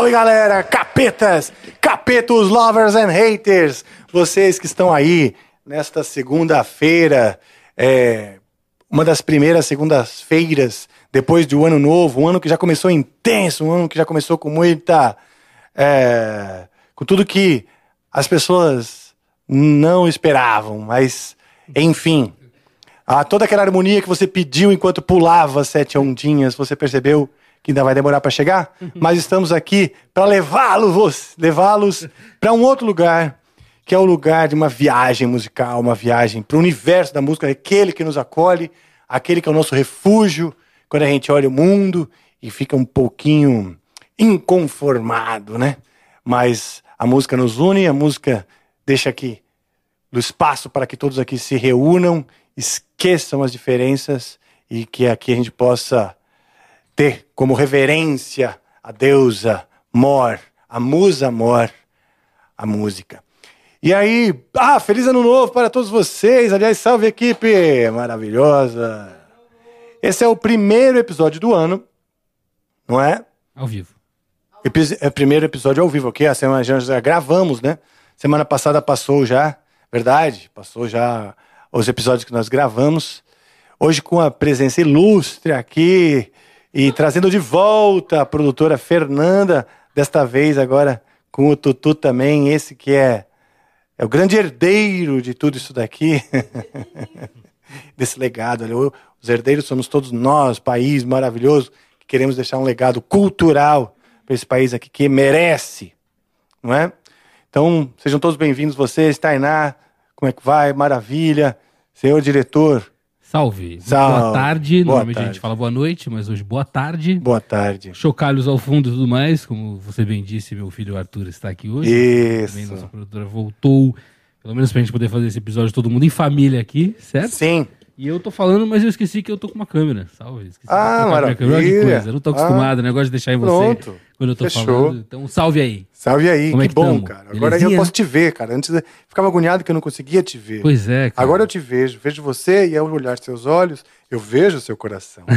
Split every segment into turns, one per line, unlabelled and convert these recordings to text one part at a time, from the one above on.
Salve galera, capetas, capetos, lovers and haters, vocês que estão aí nesta segunda-feira, é, uma das primeiras segundas-feiras depois do ano novo, um ano que já começou intenso, um ano que já começou com muita, é, com tudo que as pessoas não esperavam, mas enfim, ah, toda aquela harmonia que você pediu enquanto pulava sete ondinhas, você percebeu que ainda vai demorar para chegar? Mas estamos aqui para levá-los, levá-los para um outro lugar, que é o lugar de uma viagem musical, uma viagem para o universo da música, aquele que nos acolhe, aquele que é o nosso refúgio quando a gente olha o mundo e fica um pouquinho inconformado, né? Mas a música nos une, a música deixa aqui do espaço para que todos aqui se reúnam, esqueçam as diferenças e que aqui a gente possa ter como reverência a deusa Mor, a musa Mor, a música. E aí, ah, feliz ano novo para todos vocês. Aliás, salve equipe maravilhosa. Esse é o primeiro episódio do ano, não é?
Ao vivo.
Epi é o primeiro episódio ao vivo aqui. A semana já, já gravamos, né? Semana passada passou já, verdade? Passou já os episódios que nós gravamos. Hoje com a presença ilustre aqui e trazendo de volta a produtora Fernanda, desta vez agora com o Tutu também, esse que é, é o grande herdeiro de tudo isso daqui, desse legado. Os herdeiros somos todos nós, país maravilhoso, que queremos deixar um legado cultural para esse país aqui que merece, não é? Então, sejam todos bem-vindos vocês, Tainá, como é que vai? Maravilha. Senhor diretor.
Salve.
Salve.
Boa tarde.
Boa
Normalmente
tarde.
a gente fala boa noite, mas hoje boa tarde.
Boa tarde.
Chocalhos ao fundo e tudo mais, como você bem disse, meu filho Arthur está aqui hoje.
Isso.
Também nossa produtora voltou, pelo menos pra gente poder fazer esse episódio todo mundo em família aqui, certo?
Sim.
E eu tô falando, mas eu esqueci que eu tô com uma câmera. Salve. Esqueci
Ah,
minha câmera.
Maravilha.
coisa. Eu não tô acostumado, o negócio de deixar em você
Pronto.
Quando eu tô
Fechou.
falando. Então, salve aí.
Salve aí,
Como é
que
que
bom,
tamo?
cara. Agora eu
Belezinha?
posso te ver, cara. Antes eu ficava agoniado que eu não conseguia te ver.
Pois é, cara.
Agora eu te vejo. Vejo você e ao olhar seus olhos, eu vejo seu coração.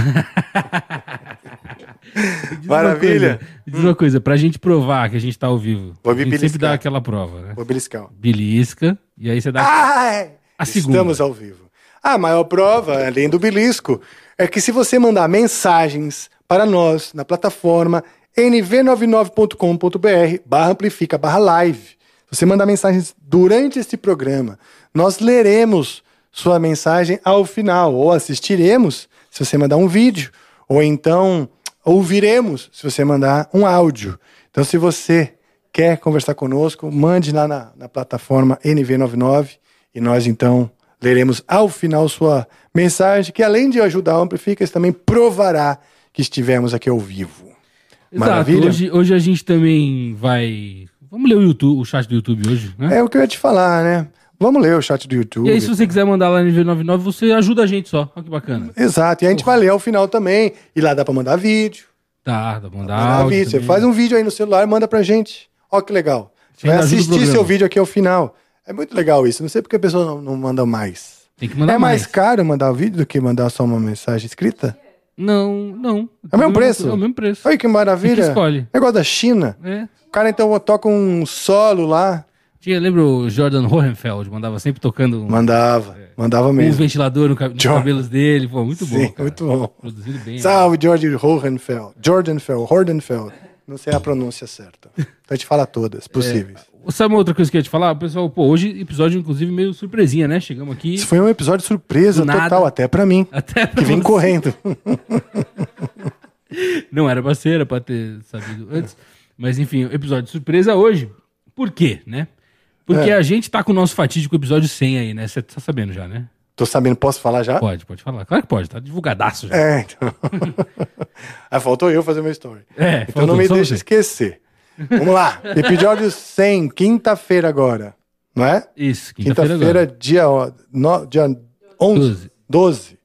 Diz uma
Maravilha.
coisa, Diz uma coisa, pra gente provar que a gente tá ao vivo,
Vou
a gente sempre
beliscar.
dá aquela prova, né?
Vou beliscar.
Belisca, e aí você dá...
Ai!
A segunda.
Estamos ao vivo. A maior prova, além do belisco, é que se você mandar mensagens para nós na plataforma nv99.com.br barra amplifica barra live, você mandar mensagens durante este programa, nós leremos sua mensagem ao final, ou assistiremos se você mandar um vídeo, ou então ouviremos se você mandar um áudio. Então, se você quer conversar conosco, mande lá na, na plataforma NV99 e nós então leremos ao final sua mensagem, que além de ajudar o Amplifica, também provará que estivemos aqui ao vivo.
Exato,
Maravilha?
hoje, hoje a gente também vai... Vamos ler o, YouTube, o chat do YouTube hoje, né?
É o que eu ia te falar, né? Vamos ler o chat do YouTube.
E aí, se você quiser mandar lá no NV99, você ajuda a gente só. Olha que bacana.
Exato, e a gente vai ler ao final também. E lá dá pra mandar vídeo.
Tá, dá pra mandar
Mandar
áudio
vídeo. Você
também.
faz um vídeo aí no celular, manda pra gente. Ó que legal. Você vai assistir seu vídeo aqui ao final. É muito legal isso. Não sei porque a pessoa não, não manda mais.
Tem que mandar
é mais,
mais.
caro mandar o vídeo do que mandar só uma mensagem escrita?
Não, não.
É o mesmo preço?
É o mesmo preço.
Olha que maravilha.
Você que escolhe.
Negócio da China.
É.
O cara então toca um solo lá.
Tinha, lembra o Jordan Hohenfeld? Mandava sempre tocando um,
Mandava. Mandava
um
mesmo.
ventilador no, nos
Jordan.
cabelos dele. Pô, muito bom.
Sim,
cara.
muito bom.
Produzido bem. né?
Salve, George Hohenfeld. Jordanfeld, Hordenfeld. Não sei a pronúncia certa. Então a gente fala todas possíveis.
Sabe uma outra coisa que eu ia te falar? Pessoal, pô, hoje episódio, inclusive, meio surpresinha, né? Chegamos aqui.
Isso foi um episódio surpresa
nada.
total, até pra mim.
Até pra
Que vem
você.
correndo.
Não era pra ser, era pra ter sabido antes. Mas enfim, episódio surpresa hoje. Por quê, né? Porque
É.
a gente tá com o nosso fatídico episódio 100 aí, né? Você tá sabendo já, né?
Tô sabendo, posso falar já?
Pode, pode falar. Claro que pode, tá divulgadaço já.
É, então. ah, faltou eu fazer meu story.
É,
então
faltou
não me deixa
você.
esquecer. Vamos lá. Episódio 100, quinta-feira agora. Não é?
Isso, quinta-feira
Quinta-feira, dia, ó, no, dia 11.
12.
12.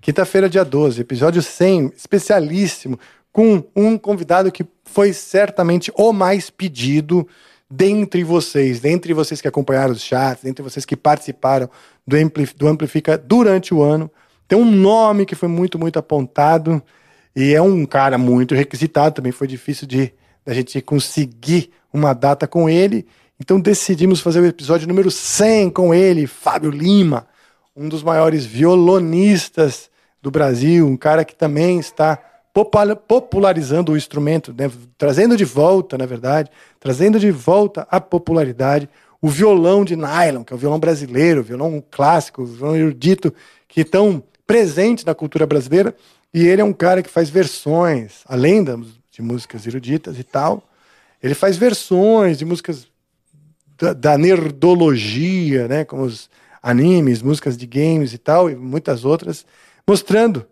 Quinta-feira, dia 12. Episódio 100, especialíssimo, com um convidado que foi certamente o mais pedido dentre vocês, dentre vocês que acompanharam os chats, dentre vocês que participaram do, do Amplifica durante o ano. Tem um nome que foi muito, muito apontado e é um cara muito requisitado. Também foi difícil de a gente conseguir uma data com ele. Então decidimos fazer o episódio número 100 com ele, Fábio Lima, um dos maiores violonistas do Brasil, um cara que também está popula- popularizando o instrumento, né? trazendo de volta, na verdade, trazendo de volta a popularidade, o violão de nylon, que é o violão brasileiro, o violão clássico, o violão erudito, que estão presentes na cultura brasileira, e ele é um cara que faz versões, além da- de músicas eruditas e tal, ele faz versões de músicas da, da nerdologia, né, como os animes, músicas de games e tal, e muitas outras, mostrando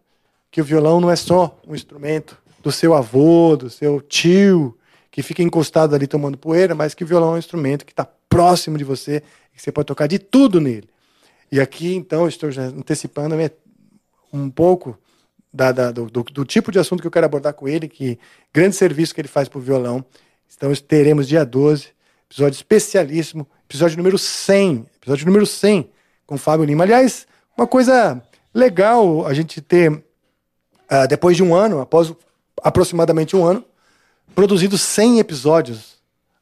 que o violão não é só um instrumento do seu avô, do seu tio, que fica encostado ali tomando poeira, mas que o violão é um instrumento que está próximo de você, que você pode tocar de tudo nele. E aqui, então, estou já antecipando um pouco da- da- do, do- do tipo de assunto que eu quero abordar com ele, que grande serviço que ele faz para o violão. Então, teremos dia 12, episódio especialíssimo, episódio número 100, episódio número 100 com o Fábio Lima. Aliás, uma coisa legal a gente ter, ah, depois de um ano, após aproximadamente um ano, produzido 100 episódios.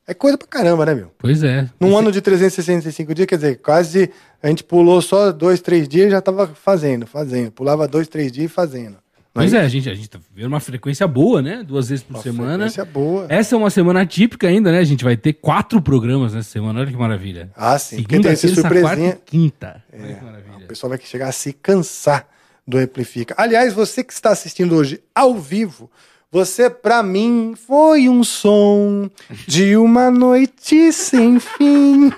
É coisa pra caramba, né, meu?
Pois é.
Num ano de 365 dias, quer dizer, quase a gente pulou só dois, três dias e já tava fazendo, fazendo. Pulava dois, três dias e fazendo. Não
Pois é, a gente, a gente tá vendo uma frequência boa, né? Duas vezes por
Uma
semana.
frequência boa.
Essa é uma semana atípica ainda, né? A gente vai ter quatro programas nessa semana. Olha que maravilha.
Ah, sim, porque
Segunda,
tem essa surpresinha.
quarta quinta. Olha que maravilha.
O pessoal vai chegar a se cansar do Amplifica. Aliás, você que está assistindo hoje ao vivo, você, pra mim, foi um som de uma noite sem fim.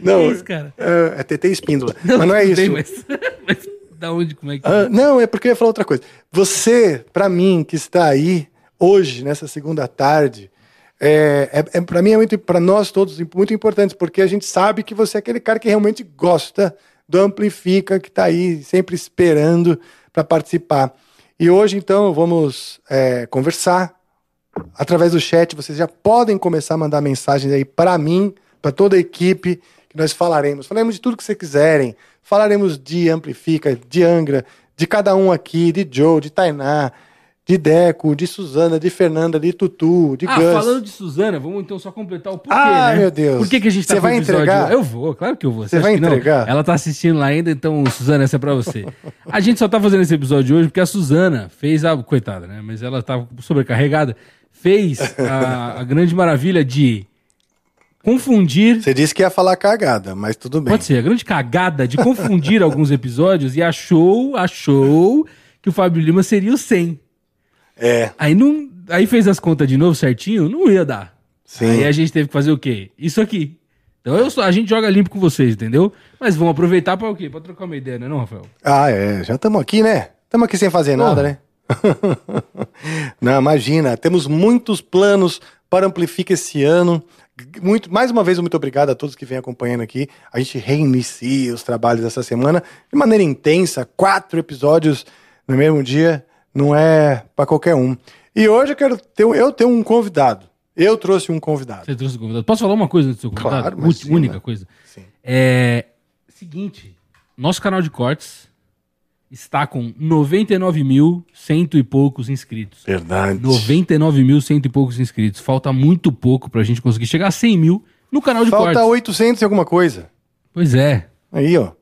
Não,
Que isso, cara?
é, é TT Espíndola. mas não é isso.
bem, mas, mas da onde, como é que...
Ah, não, é porque eu ia falar outra coisa. Você, pra mim, que está aí hoje, nessa segunda tarde, é, é, é, para mim é muito, para nós todos, muito importante, porque a gente sabe que você é aquele cara que realmente gosta do Amplifica, que está aí sempre esperando para participar. E hoje, então, vamos é, conversar através do chat. Vocês já podem começar a mandar mensagens aí para mim, para toda a equipe, que nós falaremos. Falaremos de tudo que vocês quiserem. Falaremos de Amplifica, de Angra, de cada um aqui, de Joe, de Tainá, de Deco, de Suzana, de Fernanda, de Tutu, de
Ah,
Gus.
falando de Suzana, vamos então só completar o porquê,
Ah,
né?
meu Deus.
Por que, que a gente tá
Você vai
episódio-
entregar?
Eu vou, claro que eu vou.
Você vai entregar?
Ela tá assistindo lá ainda, então, Suzana, essa é pra você. A gente só tá fazendo esse episódio hoje porque a Suzana fez a... Coitada, né? Mas ela tava sobrecarregada. Fez a, a grande maravilha de confundir...
Você disse que ia falar cagada, mas tudo bem.
Pode ser, a grande cagada de confundir alguns episódios e achou, achou que o Fábio Lima seria o 100.
É,
Aí não, aí fez as contas de novo certinho, não ia dar.
Sim.
Aí a gente teve que fazer o quê? Isso aqui. Então eu a gente joga limpo com vocês, entendeu? Mas vamos aproveitar para o quê? Para trocar uma ideia, né, não, Rafael?
Ah, é. Já estamos aqui, né? Estamos aqui sem fazer nada, né? Não, imagina. Temos muitos planos para Amplifica esse ano. Muito, mais uma vez, muito obrigado a todos que vêm acompanhando aqui. A gente reinicia os trabalhos dessa semana de maneira intensa. Quatro episódios no mesmo dia. Não é para qualquer um. E hoje eu quero ter, um- eu tenho um convidado. Eu trouxe um convidado.
Você trouxe o convidado. Posso falar uma coisa do seu convidado?
Claro,
Ú-
imagina.
Única coisa.
Sim.
É. Seguinte, nosso canal de cortes está com 99 mil cento e poucos inscritos.
Verdade.
99 mil cento e poucos inscritos. Falta muito pouco pra gente conseguir chegar a 100 mil no canal de
Falta
cortes.
800 e alguma coisa.
Pois é.
Aí, ó.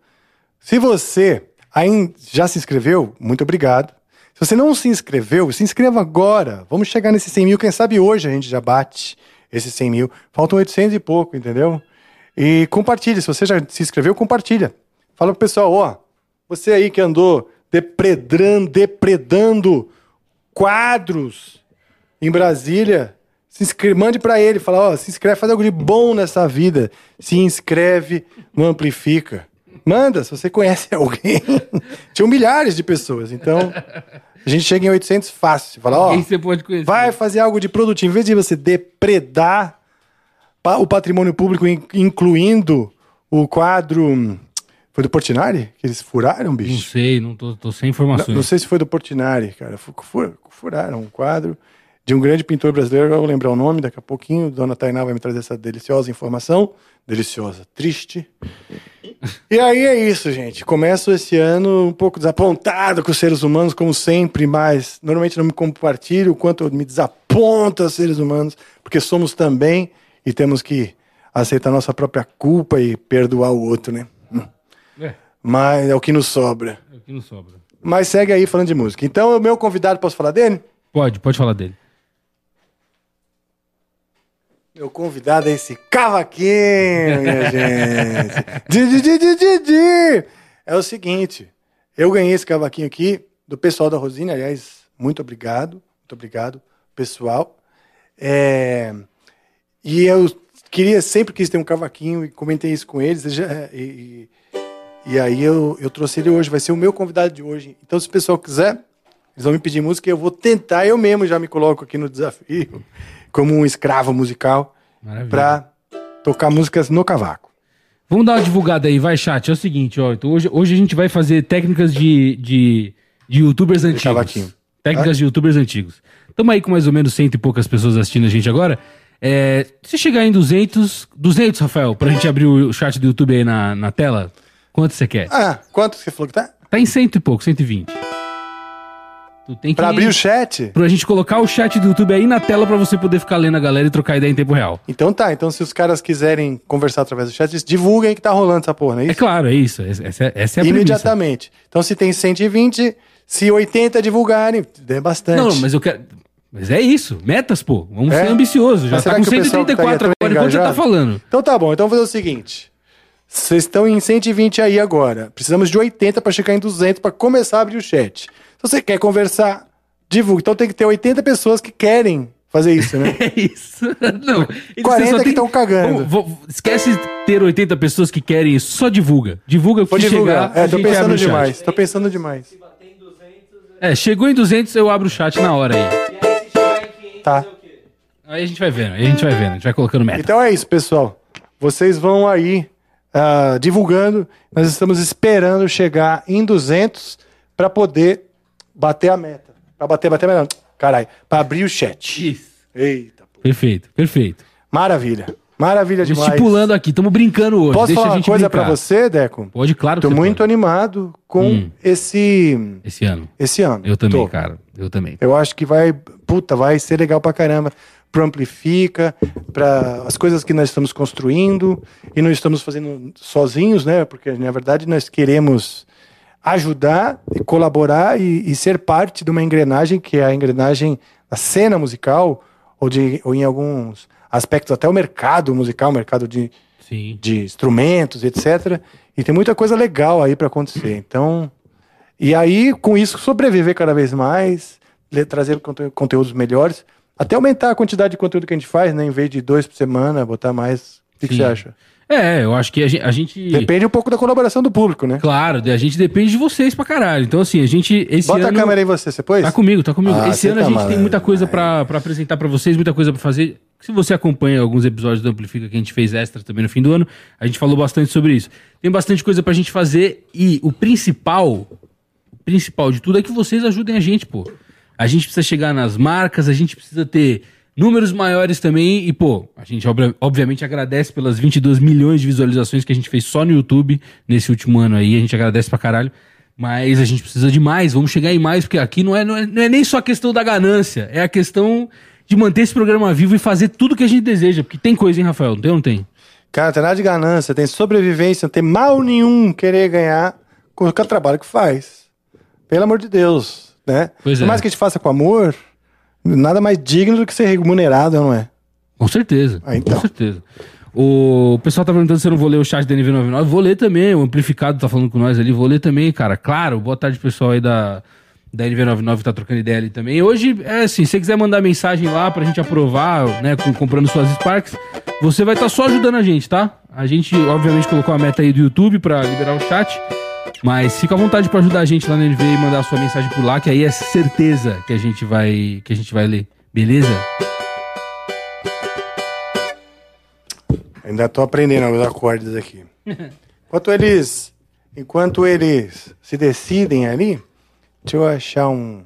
Se você ainda já se inscreveu, muito obrigado. Se você não se inscreveu, se inscreva agora. Vamos chegar nesses 100 mil. Quem sabe hoje a gente já bate esses 100 mil. Faltam 800 e pouco, entendeu? E compartilhe. Se você já se inscreveu, compartilha. Fala pro pessoal, ó, você aí que andou depredando, depredando quadros em Brasília, se inscreve, mande para ele, fala, ó, se inscreve, faz algo de bom nessa vida. Se inscreve no Amplifica. Manda, se você conhece alguém. Tinham milhares de pessoas, então a gente chega em 800 fácil. Fala, ó,
você pode conhecer?
vai fazer algo de produtivo. Em vez de você depredar o patrimônio público, in- incluindo o quadro... Foi do Portinari? Que eles furaram,
Não
bicho?
sei, não tô, tô sem
Não,
informações.
não sei se foi do Portinari, cara. Fu- fu- Furaram um quadro de um grande pintor brasileiro, eu vou lembrar o nome daqui a pouquinho. Dona Tainá vai me trazer essa deliciosa informação. Deliciosa, triste. E aí é isso, gente. Começo esse ano um pouco desapontado com os seres humanos, como sempre, mas normalmente não me compartilho o quanto me desaponto aos seres humanos, porque somos também e temos que aceitar nossa própria culpa e perdoar o outro, né?
É,
Mas é o que nos sobra.
é o que não sobra.
Mas segue aí falando de música. Então, o meu convidado, posso falar dele?
Pode, pode falar dele.
Meu convidado é esse cavaquinho, minha gente. Di, di, di, di, di, di. É o seguinte, eu ganhei esse cavaquinho aqui do pessoal da Rosine, aliás, muito obrigado, muito obrigado, pessoal. É, E eu queria, sempre quis ter um cavaquinho e comentei isso com eles. e E, e- e aí eu, eu trouxe ele hoje, vai ser o meu convidado de hoje. Então, se o pessoal quiser, eles vão me pedir música e eu vou tentar, eu mesmo já me coloco aqui no desafio, como um escravo musical, para tocar músicas no cavaco.
Vamos dar uma divulgada aí, vai, chat. É o seguinte, ó. Então hoje, hoje a gente vai fazer técnicas de, de, de youtubers antigos.
cavaquinho.
Técnicas de youtubers antigos. Estamos aí com mais ou menos cento e poucas pessoas assistindo a gente agora. É, se chegar em 200, 200, Rafael, pra gente abrir o chat do YouTube aí na, na tela, quanto você quer?
Ah, quanto você falou que tá?
Tá em cento e pouco, 120. Tu tem que...
Para abrir o chat?
Pra gente colocar o chat do YouTube aí na tela pra você poder ficar lendo a galera e trocar ideia em tempo real.
Então tá, então se os caras quiserem conversar através do chat, eles divulguem que tá rolando essa porra, não é
É
isso?
claro, é isso. Essa, essa é a premissa.
Imediatamente. Então se tem 120, se 80 divulgarem, é bastante.
Não, mas eu quero. Mas é isso, metas, pô. Vamos
É?
ser ambiciosos. Já tá com
que o pessoal estaria
134 agora,
tão
enquanto você tá falando.
Então tá bom, então vamos fazer o seguinte. Vocês estão em 120 aí agora. Precisamos de 80 para chegar em 200 para começar a abrir o chat. Se você quer conversar, divulgue. Então tem que ter 80 pessoas que querem fazer isso, né?
É isso. Não. eles
40
só
que
tem-
tão cagando.
Vou- vou- esquece ter 80 pessoas que querem isso. Só divulga. Divulga o que
Vou divulgar.
chegar.
É, tô pensando
o
demais. Tô pensando demais.
É, chegou em 200, eu abro o chat na hora aí.
Tá.
Aí a gente vai vendo, aí a gente vai vendo, a gente vai colocando meta.
Então é isso, pessoal. Vocês vão aí ah, divulgando. Nós estamos esperando chegar em 200 para poder bater a meta. Para bater, bater a meta. Caralho, para abrir o chat.
Isso.
Eita, pô.
Perfeito, perfeito.
Maravilha. Maravilha demais.
Estipulando aqui, estamos brincando hoje.
Posso
Deixa
falar
a
uma coisa pra você, Deco?
Pode, claro que
Tô
você
muito
pode.
animado com
Hum.
esse
Esse ano.
esse ano.
Eu também,
Tô.
cara. Eu também.
Eu acho que vai, puta, vai ser legal pra caramba. Pro Amplifica, para as coisas que nós estamos construindo e não estamos fazendo sozinhos, né? Porque na verdade nós queremos ajudar, e colaborar e, e ser parte de uma engrenagem que é a engrenagem da cena musical ou de ou em alguns aspectos até o mercado musical, o mercado de
Sim.
de instrumentos, etc. E tem muita coisa legal aí para acontecer. Então, e aí com isso sobreviver cada vez mais, trazer conte- conteúdos melhores, até aumentar a quantidade de conteúdo que a gente faz, né? Em vez de dois por semana, botar mais. O que, que você acha?
É, eu acho que a gente. A gente
Depende um pouco da colaboração do público, né?
Claro, a gente depende de vocês pra caralho. Então, assim, a gente. Esse
Bota
ano...
a câmera aí você, você pôs?
Tá comigo, tá comigo.
Ah,
Esse ano a
tá
gente tem muita coisa pra, pra apresentar pra vocês, muita coisa pra fazer. Se você acompanha alguns episódios do Amplifica que a gente fez extra também no fim do ano, a gente falou bastante sobre isso. Tem bastante coisa pra gente fazer e o principal, o principal de tudo é que vocês ajudem a gente, pô. A gente precisa chegar nas marcas, a gente precisa ter números maiores também e, pô, a gente obra- obviamente agradece pelas 22 milhões de visualizações que a gente fez só no YouTube nesse último ano aí, a gente agradece pra caralho. Mas a gente precisa de mais, vamos chegar em mais, porque aqui não é, não é, não é nem só a questão da ganância, é a questão de manter esse programa vivo e fazer tudo que a gente deseja. Porque tem coisa, hein, Rafael? Não tem ou não tem?
Cara, tem nada de ganância, tem sobrevivência, não tem mal nenhum querer ganhar com o trabalho que faz. Pelo amor de Deus, né?
Pois
Por
é.
mais que a gente faça com amor, nada mais digno do que ser remunerado, não é?
Com certeza.
Ah, então.
Com certeza. O pessoal tá perguntando se eu não vou ler o chat da NV99. Vou ler também, o Amplificado tá falando com nós ali. Vou ler também, cara. Claro, boa tarde, pessoal aí da, da NV99 que tá trocando ideia ali também. Hoje, é assim, se você quiser mandar mensagem lá pra gente aprovar, né, com, comprando suas Sparks, você vai estar só ajudando a gente, tá? A gente, obviamente, colocou a meta aí do YouTube pra liberar o chat. Mas fica à vontade pra ajudar a gente lá na NV e mandar a sua mensagem por lá, que aí é certeza que a gente vai, que a gente vai ler. Beleza?
Ainda tô aprendendo os acordes aqui. Enquanto eles, enquanto eles se decidem ali, deixa eu achar um.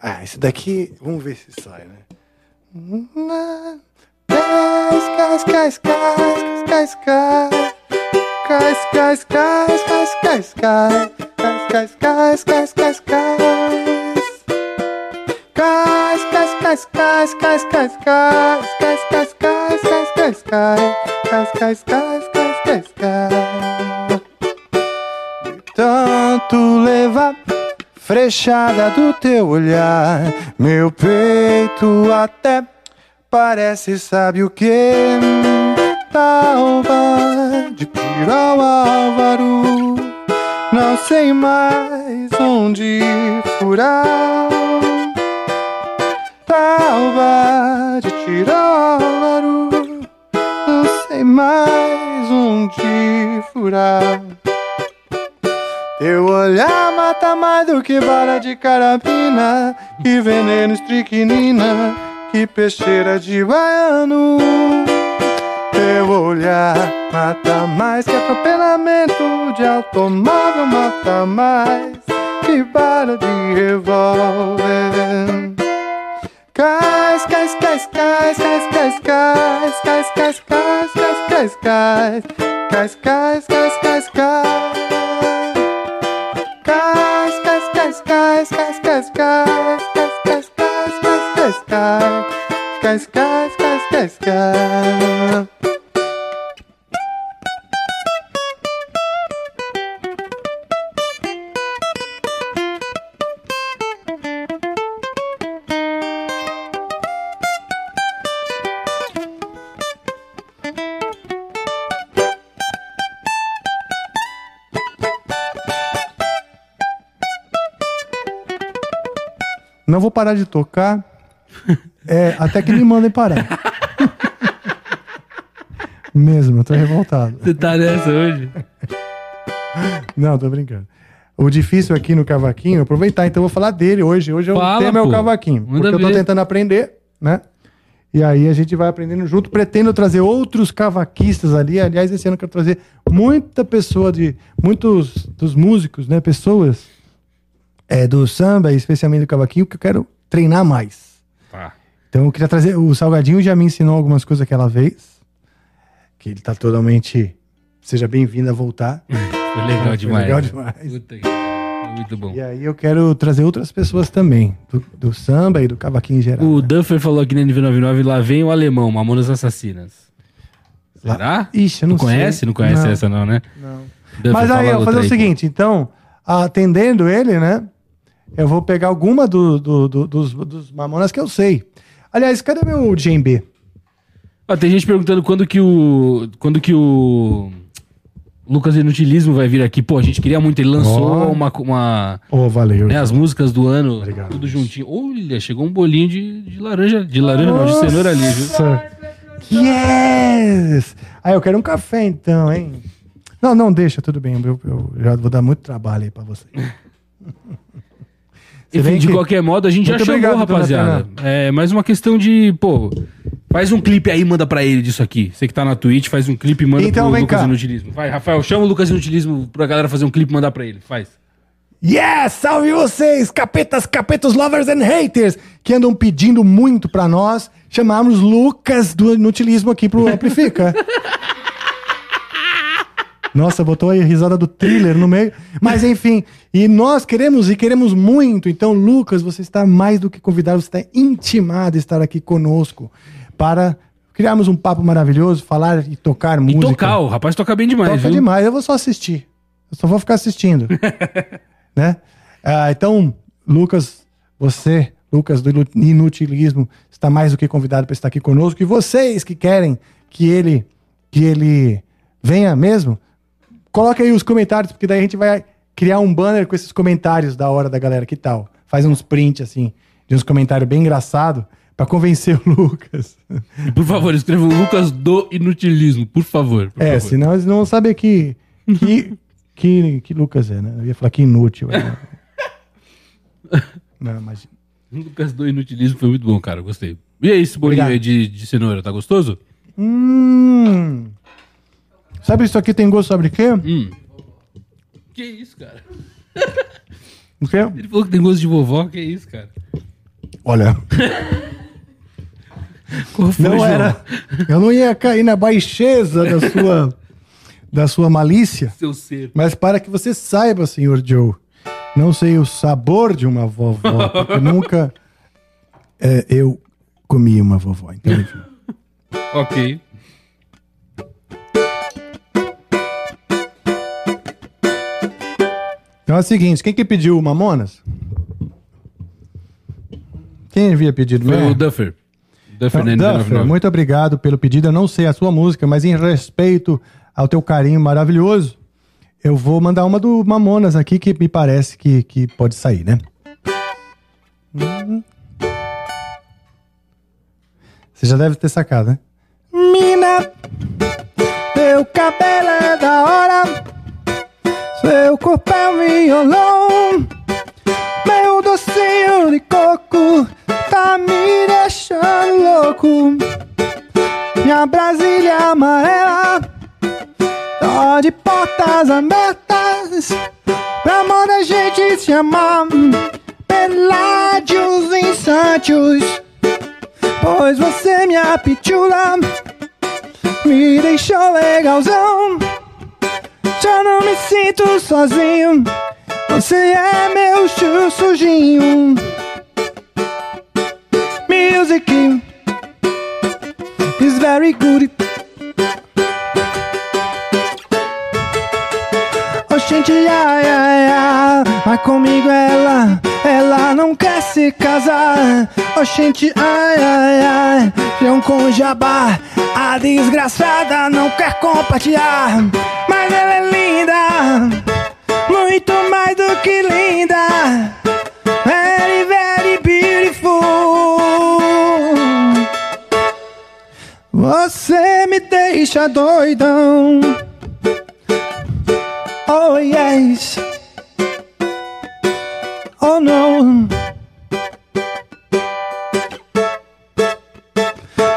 Ah, esse daqui, vamos ver se sai, né? Cais, cais, cais, cais, cais, cais. Cais, cais, cais, cais. Cais, cais, cais, cais, cais, cais. Cais, cais, cais, cais, cais, cais, cais, cais, cais, cais, cais, cais, cais, cais, cais, cais, cais, cais, cais. De tanto levar frechada do teu olhar, meu peito até parece sabe o que? Talva de Pirau Álvaro, não sei mais onde furar. Talva de Tirolaru Não sei mais onde furar. Teu olhar mata mais do que bala de carabina Que veneno estricnina Que peixeira de baiano Teu olhar mata mais que atropelamento de automóvel Mata mais que bala de revólver Cais, cais, cais, cais, cais, cais, cais, cais, cais, cais, cais, cais, cais, cais, cais, cais, cais, cais. Cais, cais, cais, cais, cais, cais, cais, cais, cais, cais, cais, cais, cais. Não vou parar de tocar é, até que me mandem parar. Mesmo, eu tô revoltado.
Você tá nessa hoje?
Não, tô brincando. O difícil aqui no cavaquinho, aproveitar, então eu vou falar dele hoje. Hoje é o
Fala,
tema é o
pô.
cavaquinho.
Manda
porque eu tô
ver.
tentando aprender, né? E aí a gente vai aprendendo junto. Pretendo trazer outros cavaquistas ali. Aliás, esse ano eu quero trazer muita pessoa de. Muitos dos músicos, né? Pessoas é, do samba, especialmente do cavaquinho, que eu quero treinar mais.
Tá.
Então eu queria trazer. O Salgadinho já me ensinou algumas coisas aquela vez. Que ele tá totalmente. Seja bem-vindo a voltar.
Foi legal demais.
legal demais.
Foi Muito bom.
E aí eu quero trazer outras pessoas também, do, do samba e do cavaquinho em geral.
O
né?
Duffer falou aqui na NV99, lá vem o alemão, Mamonas Assassinas. Será?
Ixi, eu não
Tu conhece?
sei.
Não conhece
Não.
essa não, né?
Não.
Duffer,
Mas aí, eu vou fazer o
aí,
seguinte, então, atendendo ele, né? Eu vou pegar alguma do, do- do- dos, dos mamonas que eu sei. Aliás, cadê meu djembe?
Ó, tem gente perguntando quando que o... Quando que o... Lucas Inutilismo vai vir aqui. Pô, a gente queria muito. Ele lançou
Ó.
uma... uma
Oh, valeu.
né, as músicas do ano,
Obrigado,
tudo juntinho. Olha, chegou um bolinho de, de laranja. De laranja não, de cenoura ali, viu?
Nossa. Yes! Ah, eu quero um café então, hein? Não, não, deixa, tudo bem. Eu, eu já vou dar muito trabalho aí pra você.
Enfim, de
que-
qualquer modo, a gente já
Muito obrigado, dona
rapaziada. É mais uma questão de, pô, faz um clipe aí e manda pra ele disso aqui. Você que tá na Twitch, faz um clipe e manda
Então,
pro
vem
Lucas
cá.
Inutilismo. Vai, Rafael, chama o Lucas Inutilismo pra galera fazer um clipe e mandar pra ele. Faz.
Yes! Salve vocês, capetas, capetos, lovers and haters, que andam pedindo muito pra nós chamarmos Lucas do Inutilismo aqui pro Amplifica. Nossa, botou aí a risada do thriller no meio. Mas enfim, e nós queremos e queremos muito. Então, Lucas, você está mais do que convidado, você está intimado a estar aqui conosco para criarmos um papo maravilhoso, falar e tocar
E
música.
tocar, o rapaz toca bem demais,
Toca
viu?
demais, eu vou só assistir. Eu só vou ficar assistindo. né? Ah, então, Lucas, você, Lucas do Inutilismo, está mais do que convidado para estar aqui conosco. E vocês que querem que ele, que ele venha mesmo, coloque aí os comentários, porque daí a gente vai criar um banner com esses comentários da hora da galera. Que tal? Faz uns prints assim, de uns comentários bem engraçados para convencer o Lucas.
E, por favor, escreva o Lucas do Inutilismo, por favor. por
é,
favor.
senão eles não vão saber que, que, que, que Lucas é, né? Eu ia falar que inútil. né? Não, imagina.
Lucas do Inutilismo foi muito bom, cara. Gostei. E aí, esse bolinho
Obrigado.
aí de, de cenoura, tá gostoso?
Hum. Sabe isso aqui tem gosto sobre o quê?
Hum. Que isso, cara?
O quê?
Ele falou que tem gosto de vovó, que isso, cara?
Olha,
Qual foi,
não
João?
era. Eu não ia cair na baixeza da sua, da sua malícia.
Seu ser.
Mas para que você saiba, senhor Joe, não sei o sabor de uma vovó, porque nunca é, eu comi uma vovó. Então, enfim.
Ok.
Então é o seguinte, quem que pediu o Mamonas? Quem havia pedido?
Foi
né?
o Duffer. Duffer,
Então,
né?
Duffer,
99.
muito obrigado pelo pedido. Eu não sei a sua música, mas em respeito ao teu carinho maravilhoso, eu vou mandar uma do Mamonas aqui que me parece que, que pode sair, né? Você já deve ter sacado, né? Mina, teu cabelo é da hora, seu corpo é um violão. Meu docinho de coco tá me deixando louco. Minha Brasília amarela tá de portas abertas pra da gente se amar. Peládios insantos, pois você minha pitula me deixou legalzão. Já não me sinto sozinho. Você é meu chu sujinho. Music is very good. Oxente, ai, ai, ai, mas comigo ela, ela não quer se casar. Oxente, ai, ai, ai, feijão com jabá. A desgraçada não quer compartilhar, mas ela é linda muito mais do que linda. Você me deixa doidão. Oh yes. Oh no.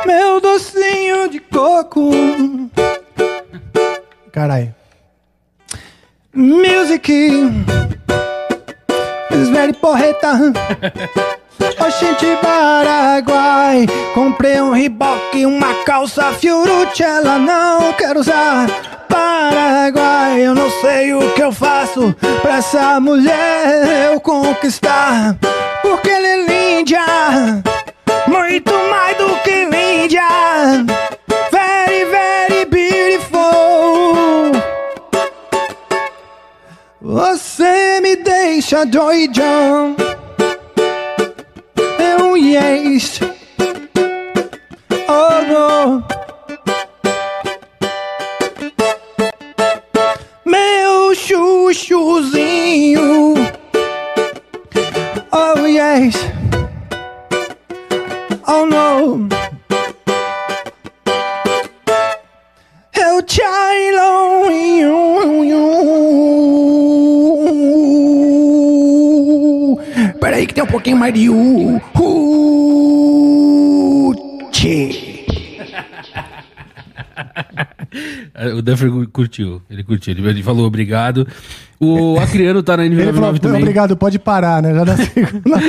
Meu docinho de coco. Caralho. Music is very porreta. Oxente Paraguai. Comprei um riboque, uma calça Fiorucci. Ela não quer usar. Paraguai, eu não sei o que eu faço pra essa mulher eu conquistar. Porque ela é linda, muito mais do que linda. Very, very beautiful. Você me deixa doidão. Eu yes. Oh no. Meu chuchuzinho. Oh yes. Oh no. Eu te amo. Que tem um pouquinho mais de u.
O Duffer curtiu. Ele curtiu. Ele falou obrigado. O Acriano tá na
Ele falou,
NV99 também.
obrigado, pode parar, né? Já na segunda.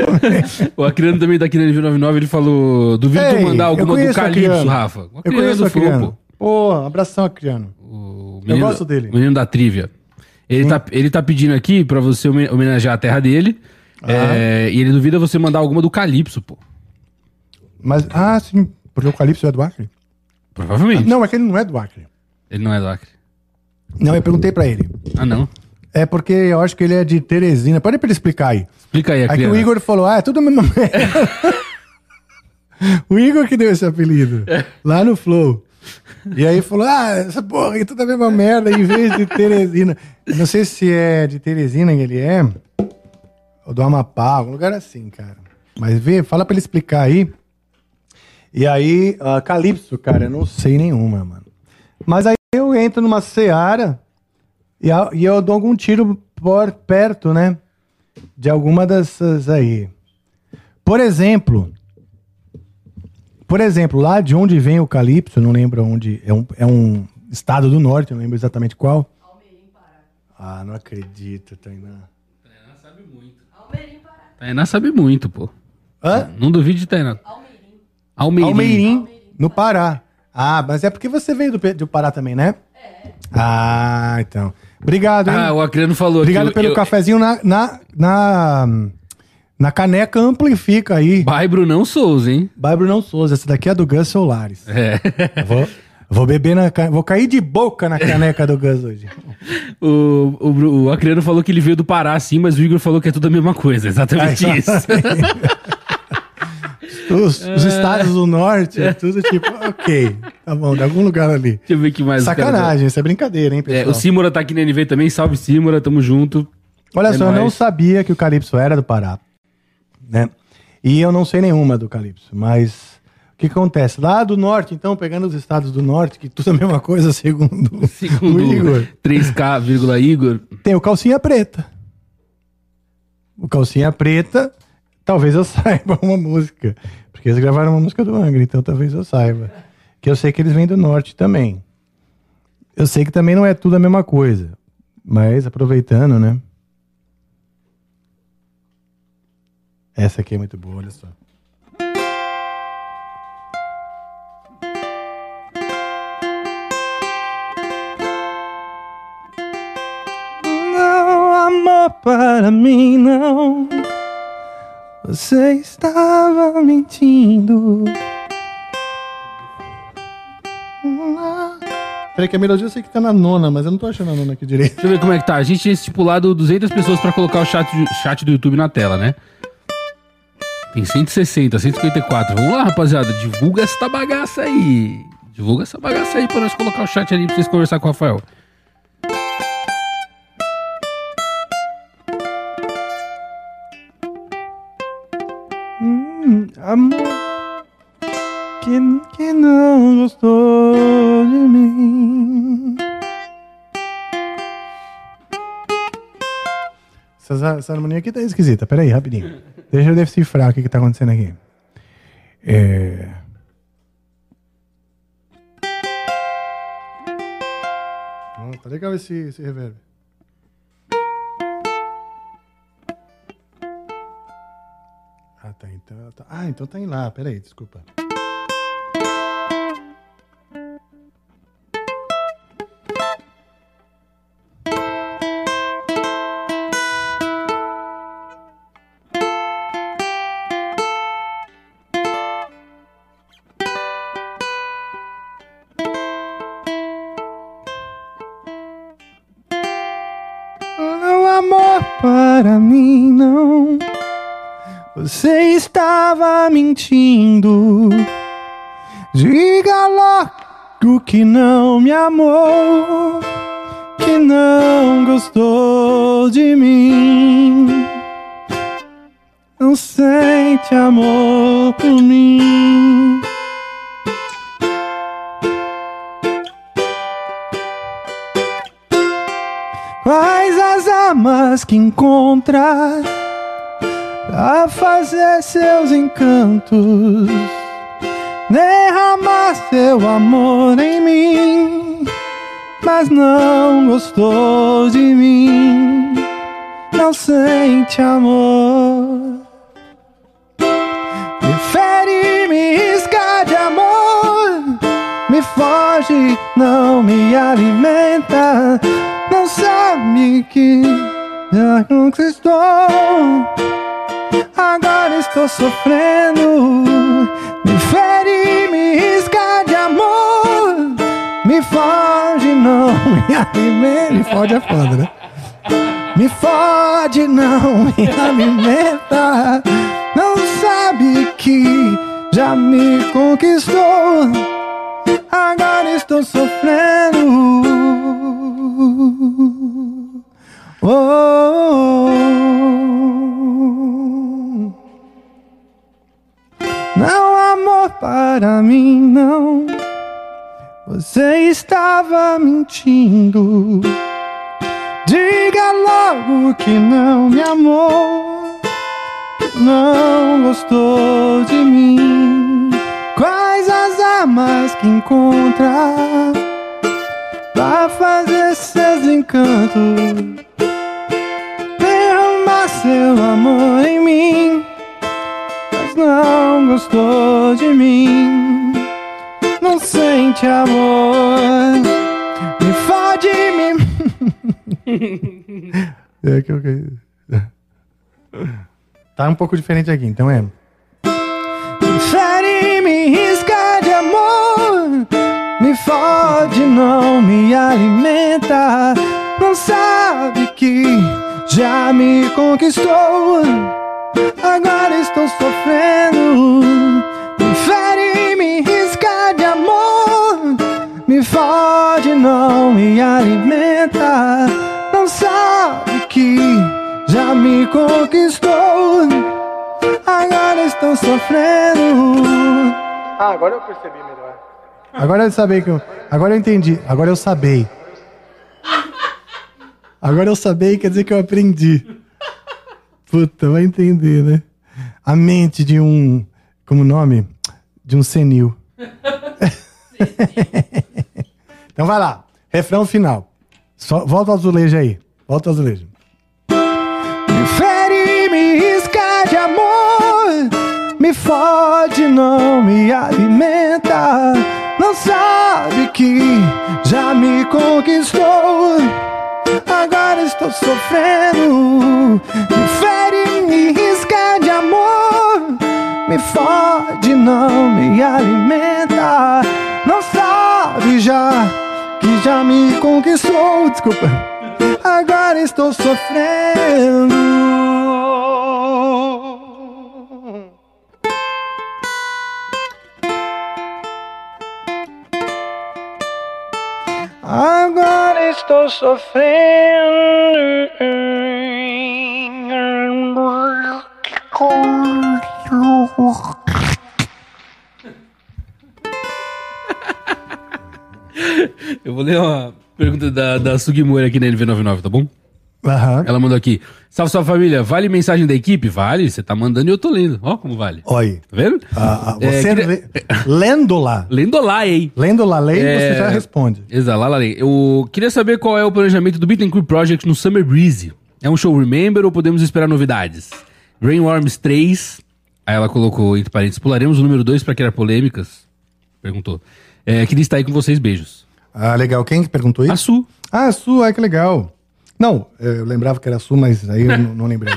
O Acriano também tá aqui na NV99. Ele falou: duvido tu
Ei,
mandar
eu
alguma do
conheço
Calypso. Rafa. O
Eu
Acriano
conheço
do
o Acriano. Pô, abração, Acriano.
O
Eu gosto dele.
O menino da trivia. Ele tá, ele tá pedindo aqui pra você homen- homenagear a terra dele.
Ah.
É, e ele duvida você mandar alguma do Calypso, pô.
Mas, ah, sim, porque o Calypso é do Acre?
Provavelmente.
Não, é que ele não é do Acre.
Ele não é do Acre.
Não, eu perguntei pra ele.
Ah, não.
É porque eu acho que ele é de Teresina. Pode pra ele explicar aí.
Explica aí,
Aí que o Igor falou, ah, é tudo a mesma merda. O Igor que deu esse apelido. Lá no Flow. E aí falou: Ah, essa porra aí tudo a mesma merda, em vez de Teresina. Não sei se é de Teresina que ele é, ou do Amapá, algum lugar assim, cara. Mas vê, fala pra ele explicar aí. E aí, ah, Calypso, cara, eu não sei nenhuma, mano. Mas aí eu entro numa seara e, a- e eu dou algum tiro por perto, né? De alguma dessas aí. Por exemplo, por exemplo, lá de onde vem o Calypso, não lembro onde. É um, é um estado do norte, não lembro exatamente qual. Ah, não acredito, Tainá.
Tainá sabe muito, pô.
Hã?
Não duvide de Tainá. Almeirim.
Almeirim, no Pará. Ah, mas é porque você veio do, do Pará também, né? É. Ah, então. Obrigado, hein?
Ah, o Acriano falou
Obrigado
que
pelo
eu,
cafezinho na, na, na, na caneca amplifica aí.
By Brunão Souza, hein?
Vai, Brunão Souza. Essa daqui é do Gus Solares.
É.
Vou, vou beber na ca- Vou cair de boca na caneca do Gus hoje.
O, o, o Acriano falou que ele veio do Pará, sim, mas o Igor falou que é tudo a mesma coisa. Exatamente
Ah,
isso.
Os, os estados do norte é tudo tipo, ok, tá bom, de algum lugar ali.
Deixa eu ver que mais.
Sacanagem, isso é brincadeira, hein,
É,
pessoal?
o Simora tá aqui na NV também. Salve, Simora. Tamo junto.
Olha
É
só, eu não
nóis.
sabia que o Calypso era do Pará, né? E eu não sei nenhuma do Calypso, mas que acontece? Lá do norte, então, pegando os estados do norte, que tudo é a mesma coisa, segundo,
Segundo
o Igor,
3K, vírgula Igor.
tem o Calcinha Preta. O Calcinha Preta, talvez eu saiba uma música, porque eles gravaram uma música do Angra, então talvez eu saiba. Que eu sei que eles vêm do norte também. Eu sei que também não é tudo a mesma coisa, mas aproveitando, né? Essa aqui é muito boa, olha só. Amor, para mim não. Você estava mentindo. Peraí, que a melodia eu sei que tá na nona, mas eu não tô achando a nona aqui direito.
Deixa eu ver como é que tá. A gente tinha estipulado 200 pessoas pra colocar o chat, chat do YouTube na tela, né? Tem 160, 154. Vamos lá, rapaziada. Divulga essa bagaça aí. Divulga essa bagaça aí pra nós colocar o chat ali pra vocês conversar com o Rafael.
Amor que, que não gostou de mim. Essa, essa harmonia aqui tá esquisita. Peraí, rapidinho. Deixa eu decifrar o que, que tá acontecendo aqui. É... Tá legal esse, esse reverb. Ah, tá. Então, tá. Ah, então tá em lá. Peraí, desculpa. Você estava mentindo. Diga logo que não me amou, que não gostou de mim. Não sente amor por mim. Quais as armas que encontra a fazer seus encantos? Derramar seu amor em mim, mas não gostou de mim, não sente amor. Me fere, me risca de amor, me foge, não me alimenta, não sabe que já conquistou. Agora estou sofrendo, me fere, me risca de amor, me foge, não me alimenta. Me fode é foda, né? Me fode, não me alimenta. Não sabe que já me conquistou. Agora estou sofrendo. Oh, oh, oh. Não amor para mim, não. Você estava mentindo. Diga logo que não me amou, não gostou de mim. Quais as armas que encontra pra fazer seus encantos? Derramar seu amor em mim, mas não gostou de mim. Não sente amor, me fode, me é que eu... Tá um pouco diferente aqui, então é. Fere me risca de amor, me fode, não me alimenta. Não sabe que já me conquistou. Agora estou sofrendo. Me fere, me risca de amor, me fode, não me alimenta. Não sabe que já me conquistou. Agora estou sofrendo. Ah, agora eu percebi melhor. Agora eu sabei que eu. Agora eu entendi. Agora eu sabei. Agora eu sabei quer dizer que eu aprendi. Puta, vai entender, né? A mente de um. Como nome? De um senil. então vai lá. Refrão final. Só, volta ao azulejo aí. Volta ao azulejo. Me fere, me risca de amor. Me fode, não me alimenta. Não sabe que já me conquistou. Agora estou sofrendo. Me fere, me risca de amor. Me fode, não me alimenta. Não sabe já que já me conquistou. Desculpa. Agora estou sofrendo. Estou sofrendo.
Eu vou ler uma pergunta da, da Sugimori aqui na NV99, tá bom?
Aham.
Ela mandou aqui. Salve, salve família. Vale mensagem da equipe? Vale. Você tá mandando e eu tô lendo. Ó como vale.
Oi.
Tá vendo?
Ah, ah,
É,
você
queria-
lê- lendo lá,
Lendo lá, hein?
lendo lá lei,
É.
você já responde.
Exato, lá, lá, lá. Eu queria saber qual é o planejamento do Beat Crew Project no Summer Breeze. É um show Remember ou podemos esperar novidades? Rainworms 3. Aí ela colocou entre parênteses: pularemos o número 2 pra criar polêmicas? Perguntou. É, queria estar aí com vocês, beijos.
Ah, legal. Quem que perguntou isso?
A Su.
Ah, a Su, ai que legal. Não, eu lembrava que era a Su, mas aí eu não, lembrei.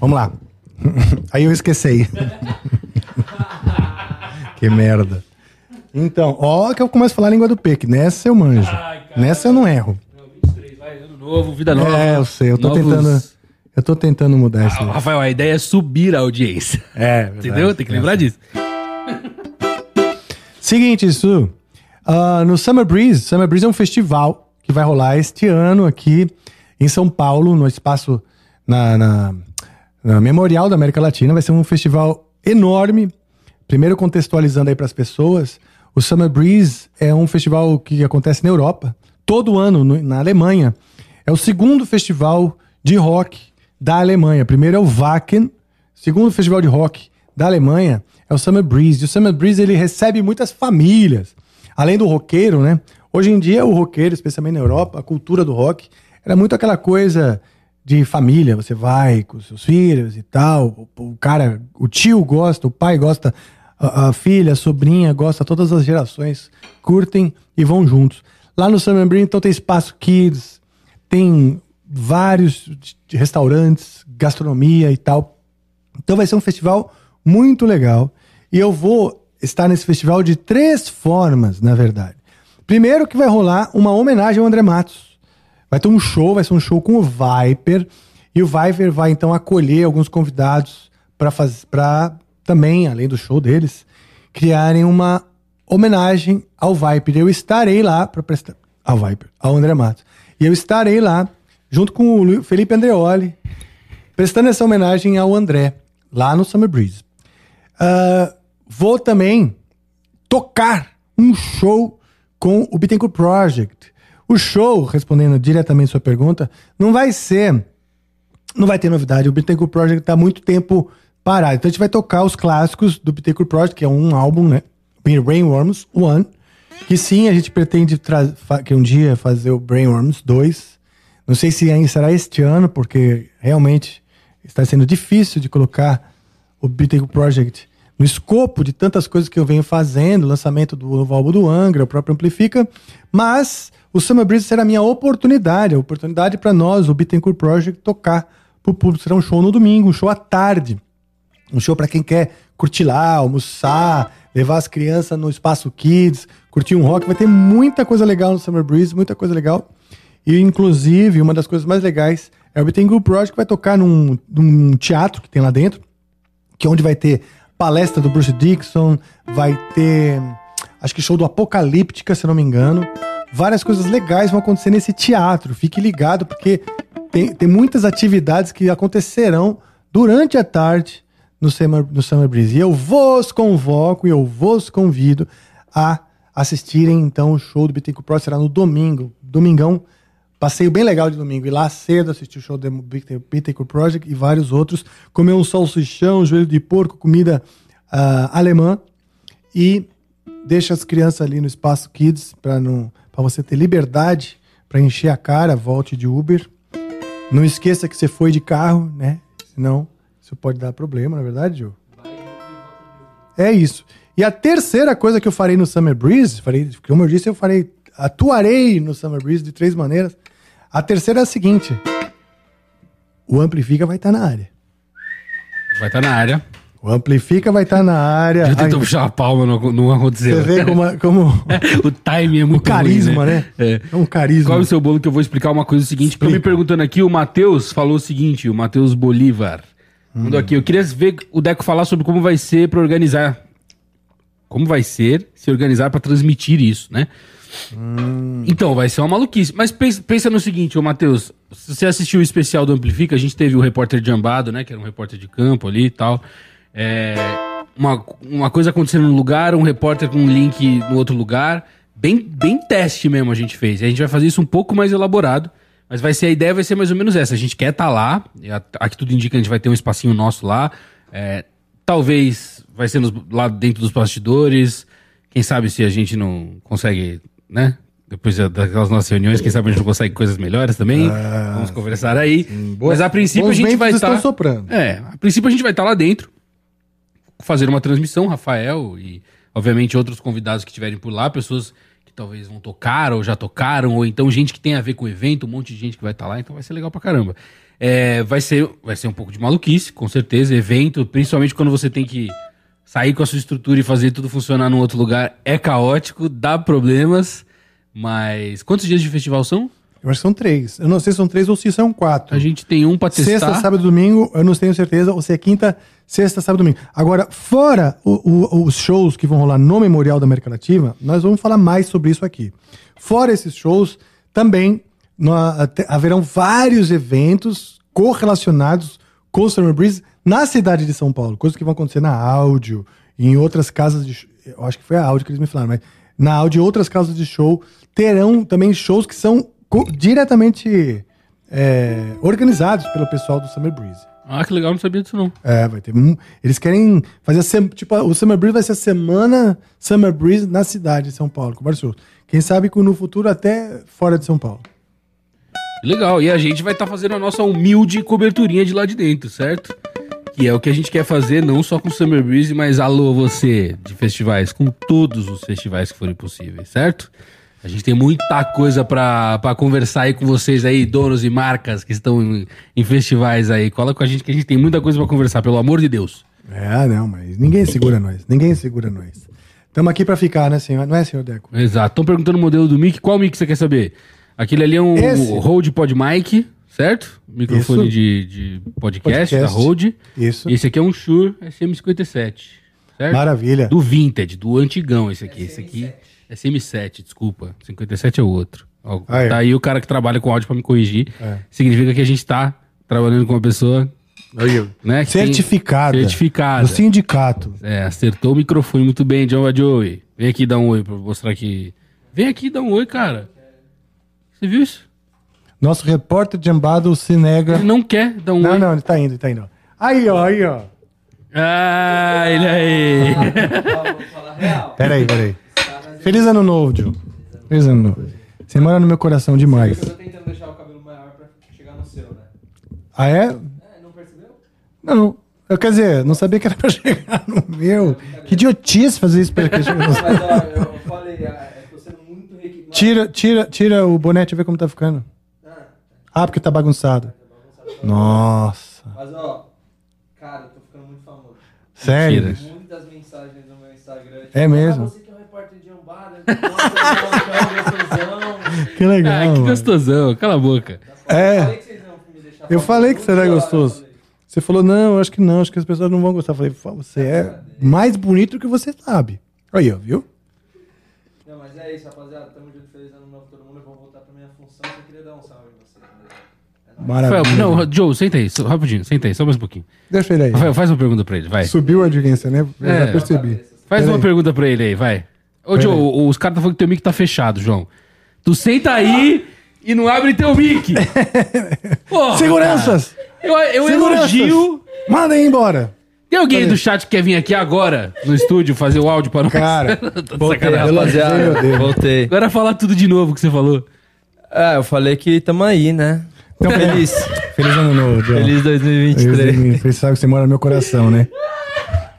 Vamos lá. Aí eu esqueci. que merda. Então, ó que eu começo a falar a língua do P, que nessa eu manjo. nessa eu não erro.
23, vai, ano novo, vida nova.
É, eu sei, eu tô
Novos-
tentando. Eu tô tentando mudar isso.
Ah, Rafael, a ideia é subir a audiência.
É, verdade.
Entendeu? Tem que lembrar disso.
Seguinte, Su. ah, no Summer Breeze, Summer Breeze é um festival que vai rolar este ano aqui em São Paulo, no espaço na, na- na Memorial da América Latina. Vai ser um festival enorme. Primeiro contextualizando aí para as pessoas, o Summer Breeze é um festival que acontece na Europa, todo ano no- na Alemanha. É o segundo festival de rock da Alemanha. Primeiro é o Wacken, segundo festival de rock da Alemanha é o Summer Breeze. E o Summer Breeze ele recebe muitas famílias, além do roqueiro, né? Hoje em dia o roqueiro, especialmente na Europa, a cultura do rock era muito aquela coisa de família. Você vai com seus filhos e tal. O, cara, o tio gosta, o pai gosta, a, a filha, a sobrinha gosta, todas as gerações curtem e vão juntos. Lá no Summer Breeze então tem espaço kids, tem vários restaurantes, gastronomia e tal. Então vai ser um festival muito legal. E eu vou estar nesse festival de três formas, na verdade. Primeiro que vai rolar uma homenagem ao André Matos. Vai ter um show, vai ser um show com o Viper. E o Viper vai então acolher alguns convidados para também, além do show deles, criarem uma homenagem ao Viper. Eu estarei lá para prestar. Ao Viper, ao André Matos. E eu estarei lá, junto com o Felipe Andreoli, prestando essa homenagem ao André, lá no Summer Breeze. Ah, vou também tocar um show com o Bittencourt Project. O show, respondendo diretamente sua pergunta, não vai ser. Não vai ter novidade. O Bittencourt Project está muito tempo parado. Então a gente vai tocar os clássicos do Bittencourt Project, que é um álbum, né? Brainworms One. Que sim, a gente pretende que um dia fazer o Brainworms 2. Não sei se ainda será este ano, porque realmente está sendo difícil de colocar o Bittencourt Project no escopo de tantas coisas que eu venho fazendo, lançamento do novo álbum do Angra, o próprio Amplifica, mas o Summer Breeze será a minha oportunidade, a oportunidade para nós, o Bittencourt Project, tocar pro público. Será um show no domingo, um show à tarde, um show para quem quer curtir lá, almoçar, levar as crianças no Espaço Kids, curtir um rock. Vai ter muita coisa legal no Summer Breeze, muita coisa legal. E, inclusive, uma das coisas mais legais é o Bittencourt Project, que vai tocar num, num teatro que tem lá dentro, que é onde vai ter palestra do Bruce Dixon, vai ter, acho que show do Apocalíptica, se não me engano. Várias coisas legais vão acontecer nesse teatro. Fique ligado, porque tem, tem muitas atividades que acontecerão durante a tarde no Summer, no Summer Breeze. E eu vos convoco e eu vos convido a assistirem, então, o show do Bittencourt Pro será no domingo. Domingão, passeio bem legal de domingo. Ir lá cedo, assistir o show do Bitte- Bittencourt Project e vários outros. Comer um salsichão, joelho de porco, comida ah, alemã. E deixa as crianças ali no Espaço Kids para não para você ter liberdade para encher a cara, volte de Uber. Não esqueça que você foi de carro, né? Senão isso pode dar problema, na é verdade, Joe? É isso. E a terceira coisa que eu farei no Summer Breeze, farei, como eu disse, eu farei, atuarei no Summer Breeze de três maneiras. A terceira é a seguinte: o Amplifica vai estar na área.
Vai estar na área.
O Amplifica vai estar na área.
Já tentou
Ai,
puxar a palma, não, não aconteceu.
Você vê como, como
o timing é muito
o carisma,
ruim,
né?
É.
É um carisma.
Qual é o seu bolo que eu vou explicar uma coisa seguinte? Estão me perguntando aqui, o Matheus falou o seguinte, o Matheus Bolívar. Mandou aqui, eu queria ver o Deco falar sobre como vai ser pra organizar. Como vai ser se organizar pra transmitir isso, né? Então, vai ser uma maluquice. Mas pensa, pensa no seguinte, ô Matheus, você assistiu o especial do Amplifica, a gente teve o repórter Jambado, né? Que era um repórter de campo ali e tal. É, uma, uma coisa acontecendo num lugar, um repórter com um link no outro lugar. Bem, bem teste mesmo a gente fez. A gente vai fazer isso um pouco mais elaborado. Mas vai ser a ideia vai ser mais ou menos essa. A gente quer estar lá. e a- Aqui tudo indica que a gente vai ter um espacinho nosso lá. É, talvez vai ser nos- lá dentro dos bastidores. Quem sabe se a gente não consegue, né? Depois da- daquelas nossas reuniões, quem sabe a gente não consegue coisas melhores também. Vamos conversar aí. Mas a princípio a gente vai estar.
soprando.
É, a princípio a gente vai estar lá dentro, fazer uma transmissão, Rafael e, obviamente, outros convidados que estiverem por lá, pessoas que talvez vão tocar ou já tocaram, ou então gente que tem a ver com o evento, um monte de gente que vai estar lá, então vai ser legal pra caramba. É, vai, ser, vai ser um pouco de maluquice, com certeza, evento, principalmente quando você tem que sair com a sua estrutura e fazer tudo funcionar num outro lugar, é caótico, dá problemas, mas... Quantos dias de festival são?
Eu acho que são três. Eu não sei se são três ou se são quatro.
A gente tem um pra testar.
Sexta, sábado e domingo, eu não tenho certeza, ou se é quinta, sexta, sábado e domingo. Agora, fora o- o- os shows que vão rolar no Memorial da América Latina, nós vamos falar mais sobre isso aqui. Fora esses shows, também haverão vários eventos correlacionados com o Summer Breeze na cidade de São Paulo. Coisas que vão acontecer na áudio, em outras casas de. Eu acho que foi a áudio que eles me falaram, mas na áudio e outras casas de show terão também shows que são diretamente é, organizados pelo pessoal do Summer Breeze.
Ah, que legal, não sabia disso não.
É, vai ter. Eles querem fazer a sem- tipo o Summer Breeze vai ser a semana Summer Breeze na cidade de São Paulo, com vários. Quem sabe que no futuro até fora de São Paulo.
Legal, e a gente vai estar fazendo a nossa humilde coberturinha de lá de dentro, certo? Que é o que a gente quer fazer, não só com o Summer Breeze, mas alô você de festivais, com todos os festivais que forem possíveis, certo? A gente tem muita coisa pra pra conversar aí com vocês aí, donos e marcas que estão em, em festivais aí. Cola com a gente que a gente tem muita coisa pra conversar, pelo amor de Deus.
É, não, mas ninguém segura nós. Ninguém segura nós. Estamos aqui pra ficar, né, senhor? Não é, senhor Deco?
Exato. Estão perguntando o modelo do mic. Qual mic você quer saber? Aquele ali é um
Esse.
Rode Pod Mic, certo? Microfone de, de podcast,
Podcast.
da Rode.
Isso.
Esse aqui é um Shure SM57, certo?
Maravilha.
Do Vintage, do antigão esse aqui. Esse aqui é SM7, desculpa. 57 é o outro. Ó,
Ah, é.
Tá aí o cara que trabalha com áudio pra me corrigir.
É.
Significa que a gente tá trabalhando com uma pessoa, né?
Certificada.
Certificada.
Do sindicato.
É, acertou o microfone muito bem, John Joey. Vem aqui dar um oi pra mostrar que. Vem aqui dar um oi, cara. Você viu isso?
Nosso repórter de ambado se nega.
Ele não quer dar um
Não,
oi.
não, ele tá indo, ele tá indo. Aí, ó, aí, ó.
Ah, ele aí.
Peraí, peraí. Feliz ano novo, Joe. Feliz ano novo. Você mora no meu coração demais.
tô tentando deixar o cabelo maior pra chegar no seu, né?
Ah, é?
É, não percebeu?
Não. Eu, quer dizer, não sabia que era pra chegar no meu. Que idiotice fazer isso pra que chegue no seu.
Mas ó, eu falei, é, tô sendo muito.
Tira, tira, tira o bonete e vê como tá ficando. Ah, porque tá bagunçado. Nossa.
Mas ó, cara, eu tô ficando muito famoso.
Sério?
Mentira.
Muitas mensagens no meu Instagram. tipo,
É mesmo?
Ah, você que é um repórter de Ambada, nossa, gostosão.
Que legal.
Ah, que
mano.
gostosão. Cala a boca.
É.
Falei que vocês não me deixar
Eu falei que você era gostoso.
eu.
Você falou, não, acho que não, acho que as pessoas não vão gostar. Eu falei, "Fá, você é mais bonito do que você sabe. Aí, ó, viu?
Não, mas é isso, rapaziada. Tamo junto, feliz ano novo todo mundo. Eu vou voltar pra minha função. Só queria dar um salve em vocês. né?
Maravilha.
Rafael, não, Joe, senta aí, só- rapidinho, senta aí, só mais um pouquinho.
Deixa ele aí.
Rafael, faz uma pergunta pra ele, vai.
Subiu a audiência, né? Eu
É.
já percebi.
Faz uma
Peraí.
pergunta pra ele aí, vai. Ô, Joe, os caras estão falando que teu mic tá fechado, João. Tu senta aí e não abre teu mic. Porra,
Seguranças!
cara. Eu, eu
Seguranças!
elogio.
Manda aí embora.
Tem alguém aí do chat que quer vir aqui agora, no estúdio, fazer o áudio pra nós?
Cara,
de sacanagem.
rapaziada.
Meu Deus.
Voltei.
Agora fala tudo de novo que você falou.
Ah, eu falei que tamo aí, né?
Então,
feliz.
Feliz ano novo, Joe.
Feliz 2023.
Você sabe que você mora no meu coração, né?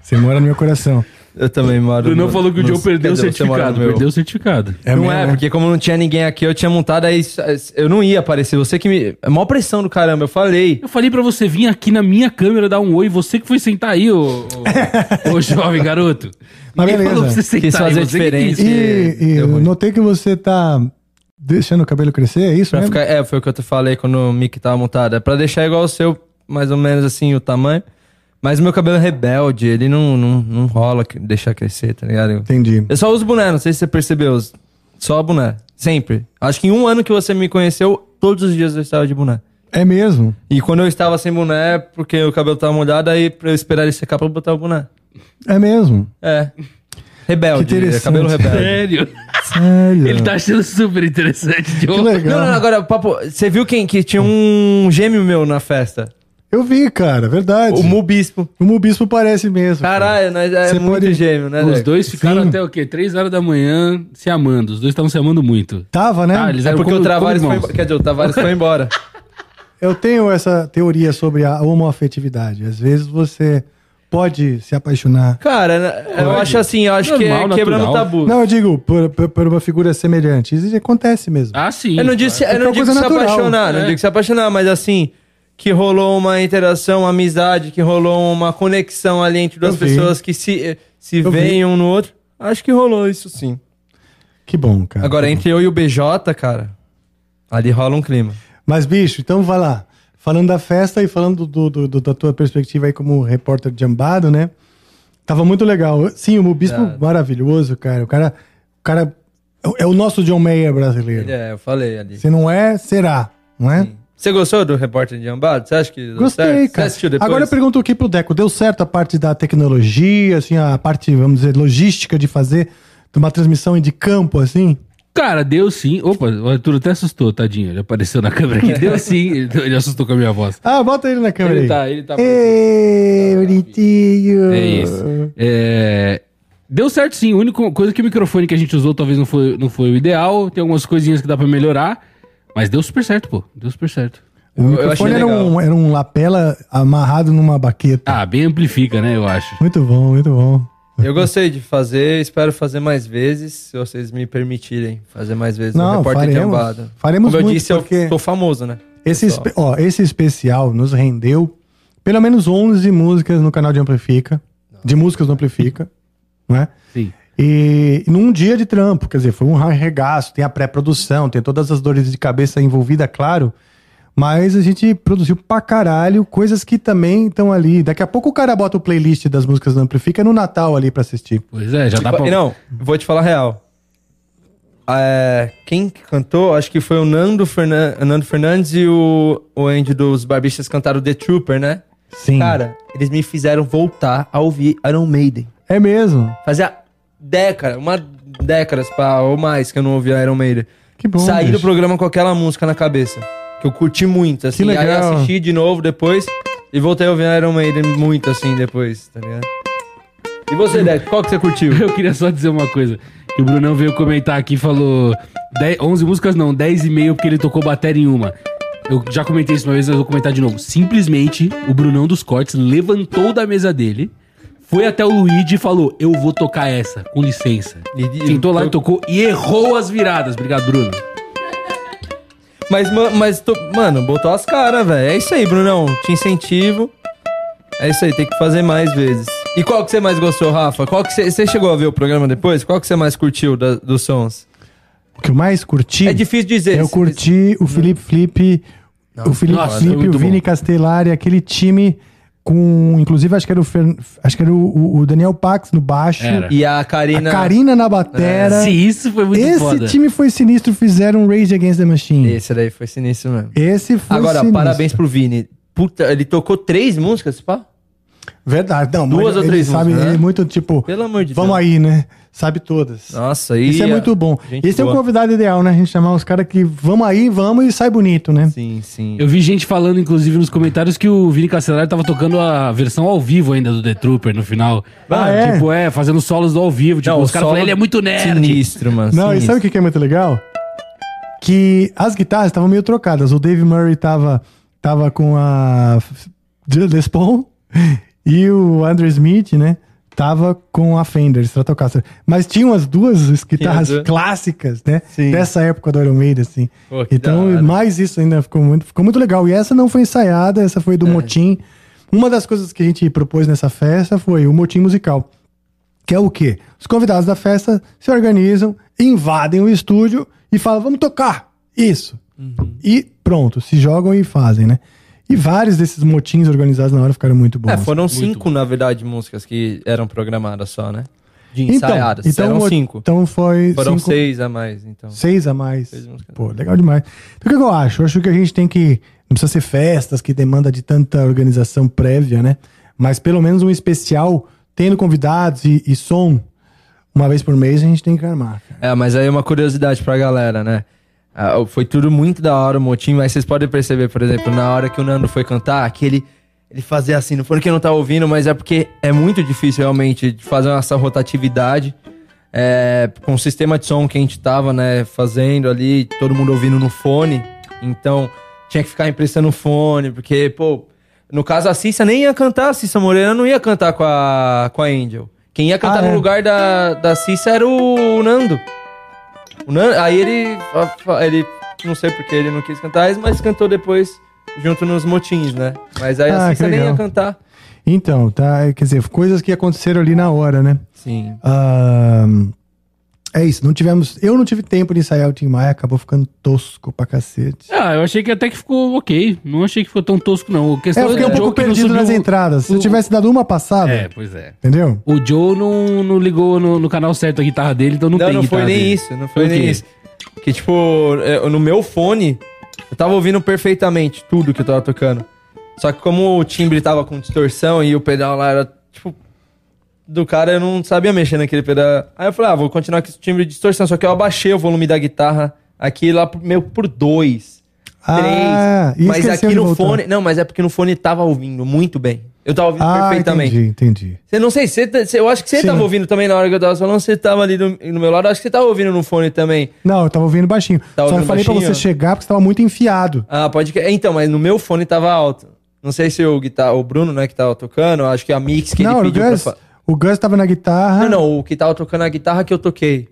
Você mora no meu coração.
Eu também moro.
Bruno
no-
falou que o Joe perdeu o certificado. Perdeu o certificado.
É
não
mesmo,
é,
né?
porque como não tinha ninguém aqui, eu tinha montado, aí eu não ia aparecer. Você que me. É maior pressão do caramba, eu falei.
Eu falei pra você vir aqui na minha câmera dar um oi, você que foi sentar aí, ô, ô, ô jovem garoto.
Mas beleza.
falou pra você sentar
Quis
aí,
fazer
você que
diferente.
quis.
E, e eu notei que você tá deixando o cabelo crescer, é isso
Pra
mesmo?
ficar, é, foi o que eu te falei quando o mic tava montado. É pra deixar igual o seu, mais ou menos assim, o tamanho. Mas o meu cabelo é rebelde, ele não, não, não rola que- deixar crescer, tá ligado? Eu,
Entendi.
eu só uso boné, não sei se você percebeu. Só boné. Sempre. Acho que em um ano que você me conheceu, todos os dias eu estava de boné.
É mesmo?
E quando eu estava sem boné, porque o cabelo tava molhado, aí pra eu esperar ele secar pra eu botar o boné.
É mesmo.
É. Rebelde.
Que
é
interessante.
cabelo rebelde.
Sério?
Sério.
Ele tá achando super interessante,
Que
Joe.
legal.
Não, não, agora, papo. Você viu quem que tinha um gêmeo meu na festa?
Eu vi, cara, verdade.
O Mubispo.
O Mubispo parece mesmo. cara.
Caralho, nós é
Você
muito
pode-
gêmeo, né?
Os
Deco?
dois ficaram
Sim.
até o quê? Três horas da manhã se amando. Os dois estavam se amando muito.
Tava, né?
Ah, eles
É porque
como-
o Tavares foi. Quer dizer, o Tavares foi embora.
Eu tenho essa teoria sobre a homoafetividade. Às vezes você pode se apaixonar.
Cara, né, eu
Pode.
acho assim, eu acho
Normal,
que é quebrando
natural.
tabu.
Não, eu digo, por, por- por uma figura semelhante. Isso acontece mesmo.
Ah, sim.
eu não disse, eu
É
não
uma
digo se
natural.
apaixonar, não
É.
digo se apaixonar, mas assim, que rolou uma interação, uma amizade, que rolou uma conexão ali entre duas
Eu vi.
pessoas que se, se
Eu
veem
vi.
um no outro. Acho que rolou isso sim.
Que bom, cara.
Agora, entre eu e o BJ, cara, ali rola um clima.
Mas, bicho, então vai lá. Falando da festa e falando do, do- do- da tua perspectiva aí como repórter de ambado, né? Tava muito legal. Sim, o Mubispo
É.
maravilhoso, cara. O cara, o cara é o- é o nosso John Mayer brasileiro.
Ele é, eu falei ali.
Se não é, será, não é?
Você gostou do repórter de Ambado? Você acha que deu
Gostei,
certo? Você
cara.
assistiu depois?
Agora eu pergunto aqui pro Deco, deu certo a parte da tecnologia, assim, a parte, vamos dizer, logística de fazer uma transmissão de campo, assim?
Cara, deu sim. Opa, o Arthur até assustou, tadinho. Ele apareceu na câmera aqui. Deu sim. Ele, ele assustou com a minha voz.
Ah, bota ele na câmera
Ele
aí.
tá, ele tá.
Ê, bonitinho.
É isso. É, Deu certo sim. A única coisa que o microfone que a gente usou talvez não foi, não foi o ideal. Tem algumas coisinhas que dá pra melhorar. Mas deu super certo, pô. Deu super certo.
O
Eu- eu achei
microfone era
legal.
um, era um lapela amarrado numa baqueta.
Ah, bem amplifica, né? Eu acho.
Muito bom, muito bom.
Eu gostei de fazer, espero fazer mais vezes, se vocês me permitirem fazer mais vezes
Não,
no repórter
faremos.
Ambada.
Faremos
Como eu
muito,
disse,
porque-
eu tô famoso, né?
Esse, espe- ó, esse especial nos rendeu pelo menos 11 músicas no canal de Amplifica. De músicas do Amplifica, não é?
Sim.
E, e num dia de trampo, quer dizer, foi um arregaço, tem a pré-produção, tem todas as dores de cabeça envolvidas, claro. Mas a gente produziu pra caralho coisas que também estão ali. Daqui a pouco o cara bota o playlist das músicas do Amplifica no Natal ali pra assistir.
Pois é, já dá pra...
Não, vou te falar a real. É, quem que cantou? Acho que foi o Nando, Fernan- Nando Fernandes e o, o Andy dos Barbistas cantaram The Trooper, né?
Sim.
Cara, eles me fizeram voltar a ouvir Iron Maiden.
É mesmo.
Fazia década, uma décadas pra, ou mais que eu não ouvia Iron Maiden.
Que bom.
Saí do
bicho.
programa com aquela música na cabeça. Que eu curti muito, assim.
Que
Aí
legal.
assisti de novo depois e voltei a ouvir Iron Maiden muito, assim, depois, tá ligado? E você, Deck, qual que você curtiu?
Eu queria só dizer uma coisa. Que o Brunão veio comentar aqui e falou 10, 11 músicas não, 10 e meio porque ele tocou bateria em uma. Eu já comentei isso uma vez, mas vou comentar de novo. Simplesmente, o Brunão dos Cortes levantou da mesa dele, foi até o Luigi e falou, eu vou tocar essa, com licença.
E-
Sentou lá e tocou e errou as viradas. Obrigado, Bruno.
Mas, ma- mas tô- mano, botou as caras, velho. É isso aí, Brunão. Te incentivo. É isso aí, tem que fazer mais vezes. E qual que você mais gostou, Rafa? Qual que você, chegou a ver o programa depois? Qual que você mais curtiu da- dos sons?
O que eu mais curti.
É difícil dizer.
Eu curti o Felipe Flip, o Felipe Flip,
muito
o Vini Castellari, aquele time com. Inclusive, acho que era o, Fer- acho que era o, o Daniel Pax no baixo.
Era.
E a
A
Karina...
Karina na batera.
Sim, isso foi muito
Esse
foda.
time foi sinistro, fizeram um Rage Against the Machine.
Esse daí foi sinistro mesmo.
Esse foi
Agora,
sinistro.
parabéns pro Vini. Puta, ele tocou três músicas, pá?
Verdade, não,
Duas
mas
ou
ele
três
sabe,
músicas,
ele
né?
é muito tipo,
Pelo amor de
vamos
Deus.
aí, né? Sabe todas.
Nossa, e...
Isso é
a-
muito bom. Esse é o
boa.
convidado ideal, né? A gente chamar os caras que vamos aí, vamos e sai bonito, né?
Sim, sim.
Eu vi gente falando, inclusive, nos comentários que o Vini Castellari tava tocando a versão ao vivo ainda do The Trooper no final.
Ah, é?
Tipo, é, fazendo solos do ao vivo. Tipo,
Não,
os caras
solo
falaram, ele é muito nerd.
Sinistro, mano.
Não, e
sinistro.
sabe o que que é muito legal? Que as guitarras estavam meio trocadas. O Dave Murray tava, tava com a Les Paul e o Andrew Smith, né? Tava com a Fender Stratocaster. Mas tinham as duas guitarras
duas.
clássicas, né?
Sim.
Dessa época do Iron Maiden, assim.
Pô,
então, mais isso ainda ficou muito, ficou muito legal. E essa não foi ensaiada, essa foi
É.
do Motim. Uma das coisas que a gente propôs nessa festa foi o Motim Musical. Que é o quê? Os convidados da festa se organizam, invadem o estúdio e falam, vamos tocar. Isso.
Uhum.
E pronto, se jogam e fazem, né? E vários desses motins organizados na hora ficaram muito bons.
É, foram cinco, na verdade, músicas que eram programadas só, né? De
Então,
ensaiadas.
então,
eram
o-
cinco.
Então foi
Foram
cinco-
seis a mais, então.
Seis a mais.
Seis.
Pô, legal demais. Então o que que eu acho? Eu acho que a gente tem que. Não precisa ser festas que demanda de tanta organização prévia, né? Mas pelo menos um especial, tendo convidados e, e som, uma vez por mês a gente tem que armar. cara.
É, mas aí uma curiosidade pra galera, né? Ah, foi tudo muito da hora o motim, mas vocês podem perceber, por exemplo, na hora que o Nando foi cantar, que ele, ele fazia assim, não foi que não tá ouvindo, mas é porque é muito difícil realmente fazer essa rotatividade. É, com o sistema de som que a gente tava, né, fazendo ali, todo mundo ouvindo no fone. Então, tinha que ficar emprestando o fone, porque, pô, no caso a Cissa nem ia cantar, a Cissa Moreira não ia cantar com a, com a Angel. Quem ia cantar
Ah,
no
é?
lugar da, da Cissa era o Nando. Nando, aí ele, ele, não sei porque ele não quis cantar, mas cantou depois junto nos motins, né? Mas aí
Ah,
a
que
Cissa nem ia cantar.
Então, tá? Quer dizer, coisas que aconteceram ali na hora, né?
Sim.
Ahn, é isso, não tivemos. Eu não tive tempo de ensaiar o Tim Maia, acabou ficando tosco pra cacete.
Ah, eu achei que até que ficou ok. Não achei que ficou tão tosco, não. A
É,
questão
eu fiquei um
do Joe
pouco
não
perdido
subiu-
nas entradas. Se eu tivesse dado uma passada,
É, pois é.
entendeu?
O Joe não, não ligou no, no canal certo a guitarra dele, então não,
Não,
tem
não, foi nem
dele.
isso, não foi
o
nem isso. Que, tipo, é, no meu fone, eu tava ouvindo perfeitamente tudo que eu tava tocando. Só que como o timbre tava com distorção e o pedal lá era, tipo, do cara, eu não sabia mexer naquele pedal. Aí eu falei, ah, vou continuar com esse timbre de distorção. Só que eu abaixei o volume da guitarra aqui lá pro- meio por dois.
Ah,
três. Mas aqui no
voltar.
fone. Não, mas é porque no fone tava ouvindo muito bem. Eu tava ouvindo
Ah,
perfeitamente.
entendi, entendi.
Você não sei, você, tá- você- eu acho que você
Sim.
tava ouvindo também na hora que eu tava falando, você tava ali do, no meu lado, acho que você tava ouvindo no fone também.
Não, eu tava ouvindo baixinho.
Tá
Só eu
ouvindo
falei pra
baixinho?
você chegar porque você tava muito enfiado.
Ah, pode que. Então, mas no meu fone tava alto. Não sei se o guitar, o Bruno, né, que tava tocando, acho que a mix que
não,
ele pediu
Gus,
pra fa-
o Gus tava na guitarra.
Não, não, o que tava tocando a guitarra que eu toquei.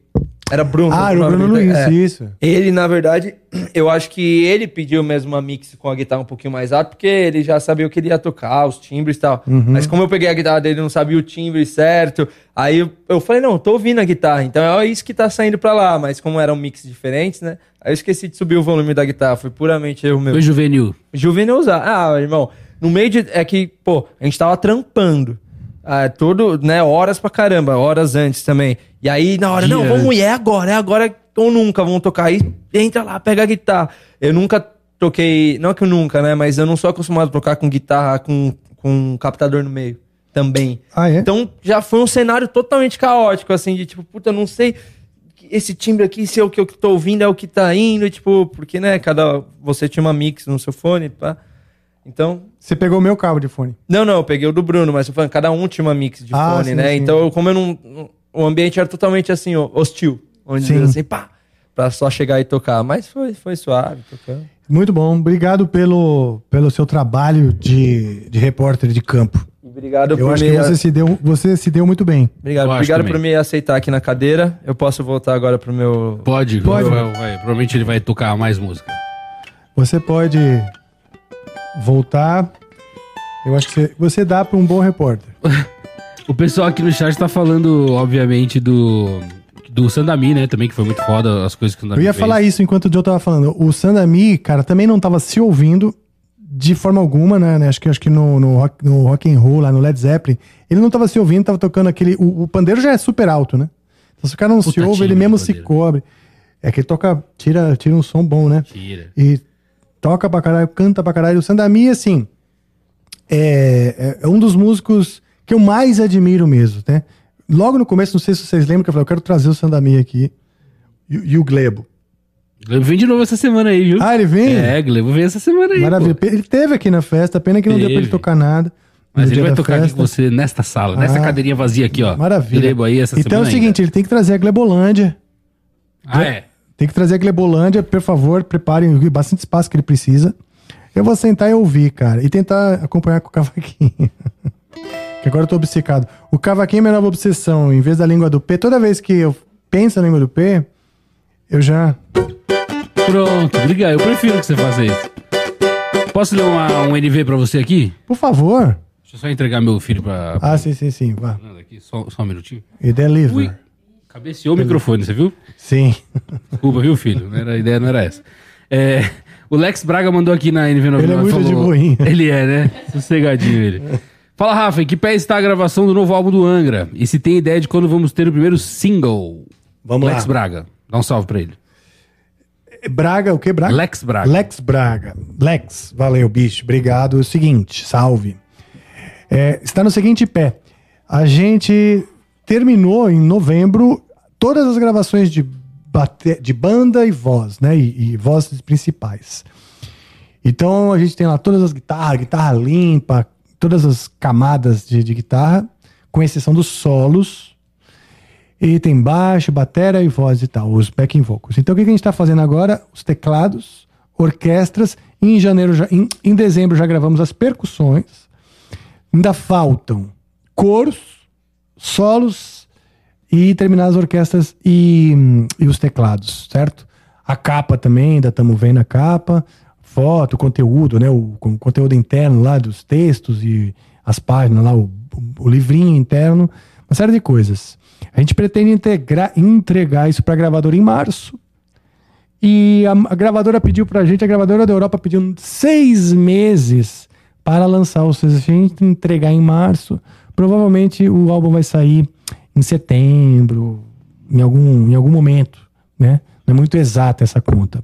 Era Bruno.
Ah, era o Bruno Luiz,
É.
isso.
Ele, na verdade, eu acho que ele pediu mesmo uma mix com a guitarra um pouquinho mais alta, porque ele já sabia o que ele ia tocar, os timbres e tal.
Uhum.
Mas como eu peguei a guitarra dele, não sabia o timbre certo, aí eu, eu falei, não, tô ouvindo a guitarra, então é isso que tá saindo pra lá. Mas como eram mix diferentes, né? Aí eu esqueci de subir o volume da guitarra, foi puramente erro meu.
Foi juvenil.
Juvenil usar. Ah, irmão, no meio de. É que, pô, a gente tava trampando. Ah, todo, né, horas pra caramba, horas antes também. E aí, na hora,
Dia
não, vamos, é agora, é agora ou nunca, vamos tocar. Aí entra lá, pega a guitarra. Eu nunca toquei, não que eu nunca, né, mas eu não sou acostumado a tocar com guitarra com, com um captador no meio também.
Ah, é?
Então já foi um cenário totalmente caótico, assim, de tipo, puta, eu não sei esse timbre aqui, se é o que eu tô ouvindo, é o que tá indo, e, tipo, porque, né, cada. Você tinha uma mix no seu fone, pá. Então.
Você pegou o meu cabo de fone.
Não, não, eu peguei o do Bruno, mas eu falando, cada um tinha uma mix de
Ah,
fone,
sim,
né?
sim.
Então, como eu não. O ambiente era totalmente assim, hostil. Onde
Sim.
assim, pá, pra só chegar e tocar. Mas foi, foi suave, tocando.
Muito bom. Obrigado pelo, pelo seu trabalho de, de repórter de campo.
Obrigado
Eu
por
acho
me.
que você se deu, você se deu muito bem.
Obrigado,
Eu
obrigado por me aceitar aqui na cadeira. Eu posso voltar agora pro meu.
Pode,
Pode.
Vai, vai. Provavelmente ele vai tocar mais música.
Você pode voltar. Eu acho que você, dá para um bom repórter.
O pessoal aqui no chat tá falando, obviamente, do. Do Sandami, né? Também, que foi muito foda as coisas que o Sandami
Eu ia
fez.
falar isso enquanto o Joe tava falando. O Sandami, cara, também não tava se ouvindo de forma alguma, né? né? Acho que, acho que no, no, rock, no rock and roll, lá no Led Zeppelin, ele não tava se ouvindo, tava tocando aquele... O, o pandeiro já é super alto, né? Então se o cara não se
Puta
ouve, ele mesmo
de
se cobre. É que ele toca, tira, tira um som bom, né?
Tira.
E toca pra caralho, canta pra caralho. O Sandami, assim, é, é um dos músicos que eu mais admiro mesmo, né? Logo no começo, não sei se vocês lembram, que eu falei, eu quero trazer o Sandami aqui. E, e o Glebo.
Glebo vem de novo essa semana aí, viu?
Ah, ele vem?
É, Glebo vem essa semana aí.
Maravilha.
pô.
Ele teve aqui na festa, pena que não deu pra ele
Teve.
tocar nada.
Mas ele vai tocar aqui
festa.
com você nesta sala, nessa
Ah.
cadeirinha vazia aqui, ó.
Maravilha.
Glebo aí essa
então é o
semana
seguinte, ele tem que trazer a Glebolândia.
ainda. Ah, é?
Tem que trazer a Glebolândia, por favor, preparem bastante espaço que ele precisa. Eu vou sentar e ouvir, cara, e tentar acompanhar com o cavaquinho. que agora eu tô obcecado. O cavaquinho é minha nova obsessão. Em vez da língua do P, toda vez que eu penso na língua do P, eu já.
Pronto, obrigado. Eu prefiro que você faça isso. Posso ler uma- um NV pra você aqui?
Por favor.
Deixa eu só entregar meu filho pra.
Ah, sim, sim, sim. Vá.
Só, só um minutinho.
E deliver.
Ui, cabeceou o microfone, você viu?
Sim.
Desculpa, viu, filho? Não era, a ideia não era essa. É, o Lex Braga mandou aqui na NV99.
Ele é muito de boinha.
Ele é, né? Sossegadinho ele. Fala, Rafa, em que pé está a gravação do novo álbum do Angra? E se tem ideia de quando vamos ter o primeiro single?
Vamos
Lex
lá.
Braga. Dá um salve pra ele.
Braga, o que, Braga?
Lex Braga.
Lex Braga. Lex, valeu, bicho. Obrigado. É o seguinte, salve. É, está no seguinte pé. A gente terminou em novembro todas as gravações de, bate- de banda e voz, né? E, e vozes principais. Então a gente tem lá todas as guitarras, guitarra limpa, todas as camadas de, de guitarra, com exceção dos solos. E tem baixo, bateria e voz e tal, os backing vocals. Então o que a gente está fazendo agora? Os teclados, orquestras. Em janeiro, já, em, em dezembro já gravamos as percussões. Ainda faltam coros, solos e terminar as orquestras e, e os teclados, certo? A capa também, ainda estamos vendo a capa, foto, conteúdo, né? O, con- conteúdo interno lá dos textos e as páginas lá, o, o livrinho interno, uma série de coisas. A gente pretende integrar, entregar isso para a gravadora em março. E a, a gravadora pediu pra gente, a gravadora da Europa pediu seis meses para lançar. Ou seja, se a gente entregar em março, provavelmente o álbum vai sair em setembro, em algum, em algum momento, né? Não é muito exata essa conta.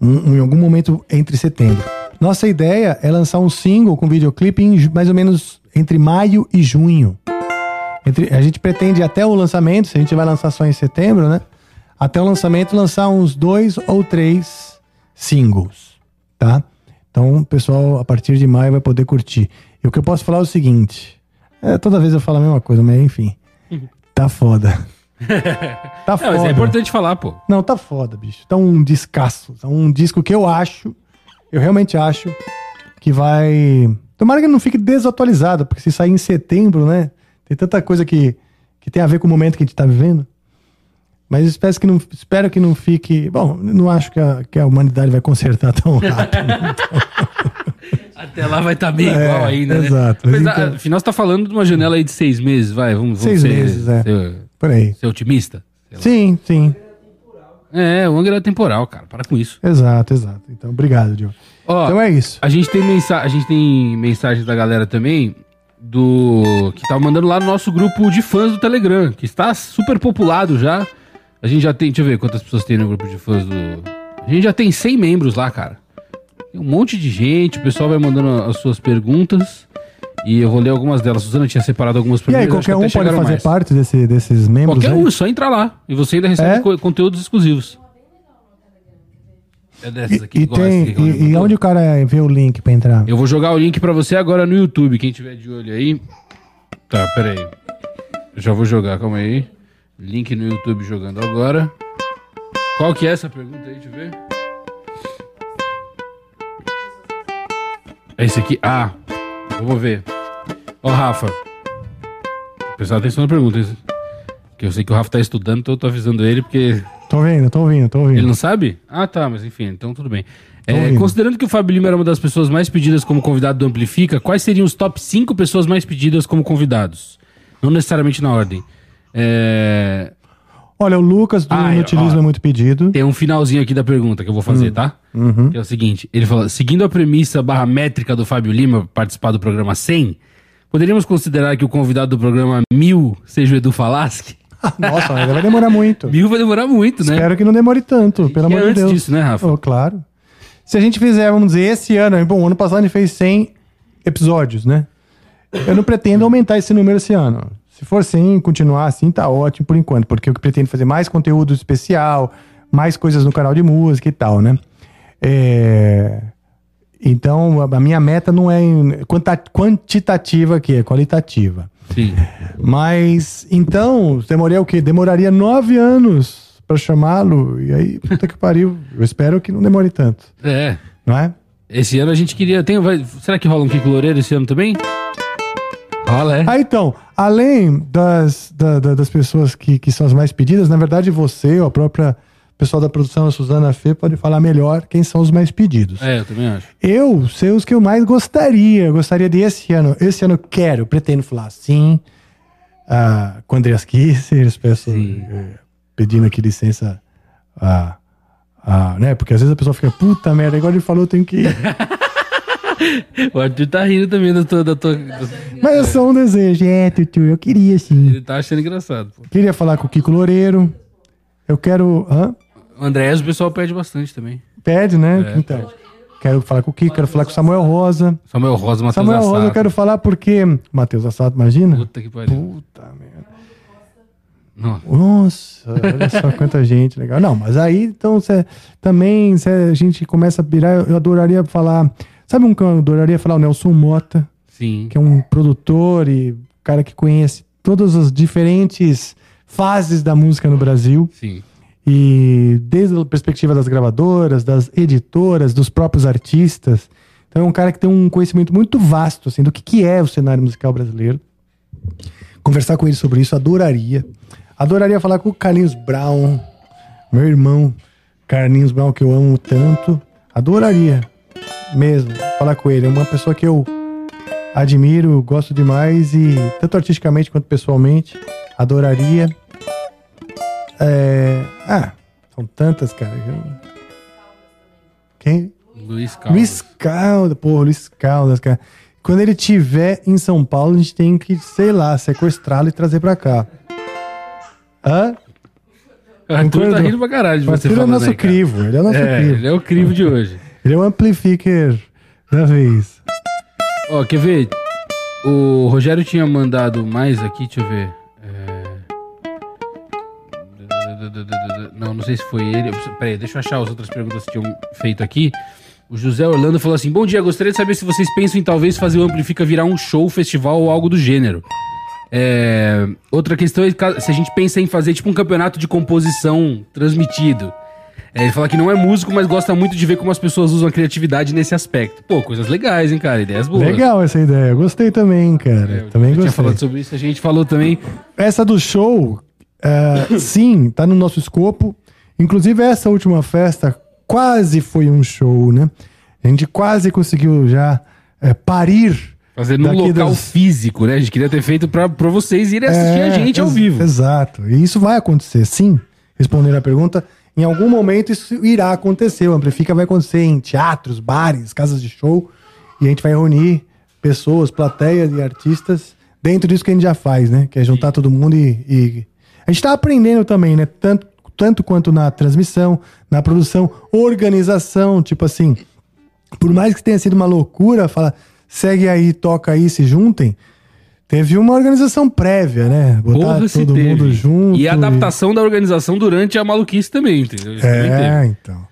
Um- em algum momento entre setembro. Nossa ideia é lançar um single com videoclipe em mais ou menos entre maio e junho. Entre- a gente pretende até o lançamento, se a gente vai lançar só em setembro, né? Até o lançamento lançar uns dois ou três singles, tá? Então o pessoal a partir de maio vai poder curtir. E o que eu posso falar é o seguinte: é, toda vez eu falo a mesma coisa, mas enfim, tá foda. tá
Não,
foda.
mas é importante falar, pô.
Não, tá foda, bicho. Tá um descasso. Tá um disco que eu acho, eu realmente acho, que vai. Tomara que não fique desatualizado, porque se sair em setembro, né? Tem tanta coisa que, que tem a ver com o momento que a gente tá vivendo. Mas espero que não, espero que não fique. Bom, não acho que a, que a humanidade vai consertar tão rápido.
Até lá vai estar bem
É,
igual ainda, né?
exato.
Mas,
Mas
ah,
então-
afinal, você tá falando de uma janela aí de seis meses, vai. Vamos, vamos
Seis
ser,
meses, é.
Ser,
Por aí.
ser otimista?
Sim, sim.
É, o Angra é temporal, cara. Para com isso.
Exato, exato. Então, obrigado, Diogo.
Ó,
Então é isso.
a gente tem mensa a gente tem mensagem da galera também do que tá mandando lá no nosso grupo de fãs do Telegram, que está super populado já. A gente já tem, deixa eu ver quantas pessoas tem no grupo de fãs do A gente já tem 100 membros lá, cara. Tem um monte de gente, o pessoal vai mandando as suas perguntas e eu vou ler algumas delas. Suzana tinha separado algumas
E
perguntas.
aí,
acho que
qualquer um pode fazer
mais.
parte desse, desses membros?
Qualquer
aí?
um, é só entrar lá. E você ainda recebe
É?
co- conteúdos exclusivos. É dessas aqui
E, tem, e, e onde o cara vê o link pra entrar?
Eu vou jogar o link pra você agora no YouTube, quem tiver de olho aí. Tá, pera aí. Eu já vou jogar, calma aí. Link no YouTube jogando agora. Qual que é essa pergunta aí, deixa eu ver. Esse aqui? Ah, vamos ver. Ó, Rafa. Prestar atenção na pergunta. Que eu sei que o Rafa tá estudando, então eu tô avisando ele, porque
Tô ouvindo, tô ouvindo, tô ouvindo.
ele não sabe? Ah, tá, mas enfim, então tudo bem. É, considerando que o Fábio Lima era uma das pessoas mais pedidas como convidado do Amplifica, quais seriam os top 5 pessoas mais pedidas como convidados? Não necessariamente na ordem. É,
Olha, o Lucas do
Ah, é,
Nutilismo
ó.
é muito pedido.
Tem um finalzinho aqui da pergunta que eu vou fazer, tá? Que é o seguinte: ele fala, seguindo a premissa barra métrica do Fábio Lima participar do programa 100, poderíamos considerar que o convidado do programa 1000 seja o Edu Falaschi?
Nossa, ainda vai demorar muito.
Mil vai demorar muito, né?
Espero que não demore tanto, pelo
E
amor de
antes
Deus.
disso, né, Rafa?
Oh, claro. Se a gente fizer, vamos dizer, esse ano, bom, ano passado a gente fez 100 episódios, né? Eu não pretendo aumentar esse número esse ano. Se for 100, continuar assim, tá ótimo por enquanto, porque eu pretendo fazer mais conteúdo especial, mais coisas no canal de música e tal, né? É, Então, a minha meta não é quantitativa aqui, é qualitativa.
Sim.
Mas, então, demorei o quê? Demoraria nove anos pra chamá-lo. E aí, puta que pariu. Eu espero que não demore tanto,
É.
não é?
Esse ano a gente queria. Tem, vai- será que rola um Kiko Loureiro esse ano também? Rola, é?
Ah, então, além das, da- da- das pessoas que, que são as mais pedidas, na verdade, você, ou a própria pessoal da produção, a Suzana Fê, pode falar melhor quem são os mais pedidos.
É, eu também acho.
Eu sei os que eu mais gostaria. Gostaria de esse ano. Esse ano eu quero, pretendo falar sim. Ah, com Andreas Kisser, peço, eh, pedindo aqui licença. Ah, ah, né? Porque às vezes a pessoa fica, puta merda, agora ele falou, eu tenho que ir.
O Arthur tá rindo também da tua. Da tua do-
Mas é só um desejo. É, Tutu, eu queria sim.
ele tá achando engraçado. Pô.
Queria falar com o Kiko Loureiro. Eu quero. Hã?
O Andrés o pessoal pede bastante também.
Pede, né?
É,
então. Quero falar com o Kiko, quero falar com o Samuel Rosa.
Samuel Rosa, Matheus
Samuel Rosa eu quero falar porque. Matheus Assato, imagina?
Puta que pariu.
Puta merda.
Não.
Nossa, olha só quanta gente legal. Não, mas aí então cê, também cê, a gente começa a virar. Eu adoraria falar. Sabe um que eu adoraria falar? O Nelson Mota,
Sim.
que é um produtor e cara que conhece todas as diferentes fases da música no Brasil.
Sim.
E desde a perspectiva das gravadoras, das editoras, dos próprios artistas. Então é um cara que tem um conhecimento muito vasto assim, do que, que é o cenário musical brasileiro. Conversar com ele sobre isso, adoraria. Adoraria falar com o Carlinhos Brown, meu irmão Carlinhos Brown, que eu amo tanto. Adoraria mesmo falar com ele. É uma pessoa que eu admiro, gosto demais e tanto artisticamente quanto pessoalmente. Adoraria. É... Ah, são tantas, cara. Eu- Quem?
Luiz Caldas.
Luiz Caldas, pô, Luiz Caldas, cara. Quando ele tiver em São Paulo, a gente tem que, sei lá, sequestrá-lo e trazer pra cá. Hã?
Arthur tá
Concordou.
rindo pra caralho de você
Arthur é nosso
aí,
crivo, ele é nosso
É,
crivo.
ele é o crivo de hoje.
Ele é o amplifier da vez.
Ó, quer ver? O Rogério tinha mandado mais aqui, deixa eu ver. É... Não, não sei se foi ele. Peraí, deixa eu achar as outras perguntas que tinham feito aqui. O José Orlando falou assim: Bom dia, gostaria de saber se vocês pensam em talvez fazer o Amplifica virar um show, festival ou algo do gênero. É, Outra questão é se a gente pensa em fazer tipo um campeonato de composição transmitido. É, ele fala que não é músico, mas gosta muito de ver como as pessoas usam a criatividade nesse aspecto. Pô, coisas legais, hein, cara? Ideias boas.
Legal essa ideia. Gostei também, cara.
É,
também gostei.
falado sobre isso, a gente falou também.
Essa do show, é, sim, tá no nosso escopo. Inclusive, essa última festa quase foi um show, né? A gente quase conseguiu já é, parir.
Fazer num local
das-
físico, né? A gente queria ter feito pra, pra vocês irem assistir a
É,
gente ao vivo.
Exato. E isso vai acontecer, sim. Respondendo a pergunta, em algum momento isso irá acontecer. O Amplifica vai acontecer em teatros, bares, casas de show. E a gente vai reunir pessoas, plateias e artistas dentro disso que a gente já faz, né? Que é juntar todo mundo e. e- A gente tá aprendendo também, né? Tanto, tanto quanto na transmissão, na produção, organização, tipo assim. Por mais que tenha sido uma loucura, fala, segue aí, toca aí, se juntem. Teve uma organização prévia, né? Botar
Porra, se
todo
teve.
mundo junto.
E a adaptação da organização durante a maluquice também, entendeu? Isso
É,
teve.
então.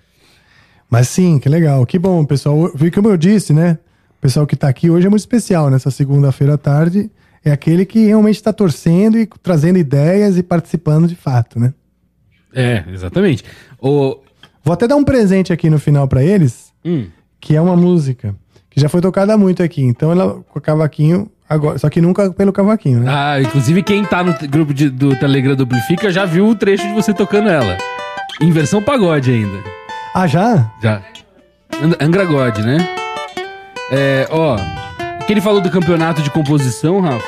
Mas sim, que legal. Que bom, pessoal. Como eu disse, né? O pessoal que tá aqui hoje é muito especial nessa segunda-feira à tarde. É aquele que realmente está torcendo e trazendo ideias e participando de fato, né?
É, exatamente. O...
Vou até dar um presente aqui no final pra eles,
Hum,
que é uma música já foi tocada muito aqui. Então ela com o cavaquinho agora, só que nunca pelo cavaquinho, né?
Ah, inclusive quem tá no grupo de- do Telegram do Amplifica já viu o trecho de você tocando ela. Em versão pagode ainda.
Ah, já?
Já. Angra God, né? É, ó. Que ele falou do campeonato de composição, Rafa.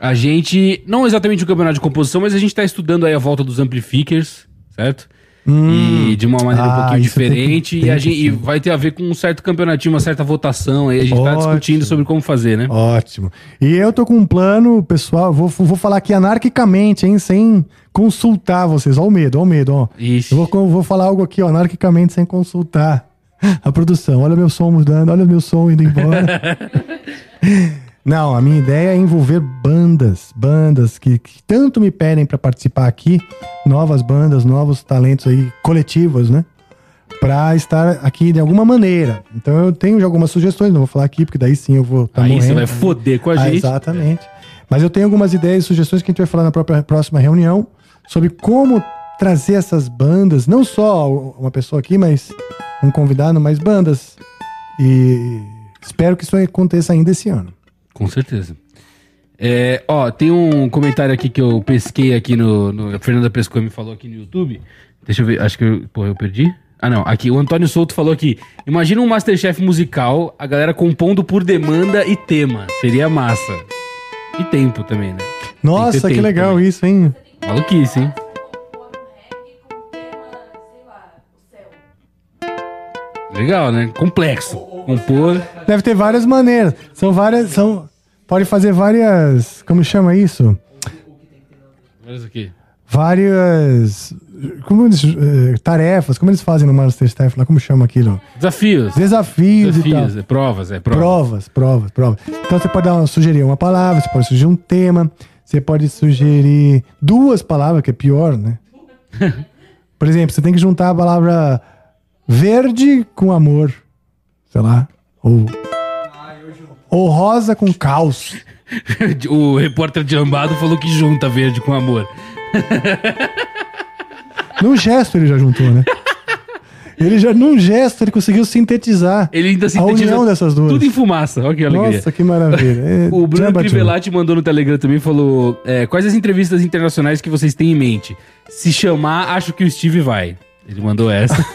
A gente. Não exatamente o campeonato de composição, mas a gente tá estudando aí a volta dos amplificers, certo? E de uma maneira um
Ah,
pouquinho
isso tem que-
diferente.
tem
e, gente, e vai ter a ver com um certo campeonatinho, uma certa votação. Aí a gente tá
Ótimo.
discutindo sobre como fazer, né?
Ótimo. E eu tô com um plano, pessoal, vou, vou falar aqui anarquicamente, hein, sem consultar vocês. Ó o medo, ó o medo, ó.
Ixi.
Eu vou, vou falar algo aqui, ó, anarquicamente, sem consultar a produção. Olha meu som mudando, olha meu som indo embora. Não, a minha ideia é envolver bandas, bandas que, que tanto me pedem para participar aqui, novas bandas, novos talentos aí, coletivos, né? Pra estar aqui de alguma maneira. Então eu tenho algumas sugestões, não vou falar aqui, porque daí sim eu vou estar
aí
morrendo.
você vai foder com a
Ah,
gente.
exatamente. Mas eu tenho algumas ideias e sugestões que a gente vai falar na própria próxima reunião sobre como trazer essas bandas, não só uma pessoa aqui, mas um convidado, mas bandas. E espero que isso aconteça ainda esse ano.
Com certeza. É, ó, tem um comentário aqui que eu pesquei aqui no, no- A Fernanda pescou e me falou aqui no YouTube. Deixa eu ver, acho que eu. Pô, eu perdi? Ah, não. Aqui, o Antônio Souto falou aqui. Imagina um Masterchef musical, a galera compondo por demanda e tema. Seria massa. E tempo também, né?
Nossa, que
tempo
legal
também.
isso, hein?
Maluquice, hein? Legal, né? Complexo. Compor.
Deve ter várias maneiras. São várias. São, pode fazer várias. Como chama isso?
Aqui.
Várias. Como eles, eh, tarefas. Como eles fazem no Masterchef lá? Como chama aquilo?
Desafios.
Desafios, e.
Desafios, é provas, é provas.
Provas, provas, provas. Então você pode dar uma, sugerir uma palavra, você pode sugerir um tema, você pode sugerir duas palavras, que é pior, né? Por exemplo, você tem que juntar a palavra verde com amor, sei lá, ou ou rosa com caos.
o repórter de Lambado falou que junta verde com amor.
Num gesto ele já juntou, né? Ele já num gesto ele conseguiu sintetizar
Ele ainda
a união dessas duas.
tudo em fumaça. Olha que alegria.
Nossa, que maravilha. É,
O Bruno. Crivellati mandou no Telegram também falou: é, Quais as entrevistas internacionais que vocês têm em mente? Se chamar, acho que o Steve vai. Ele mandou essa.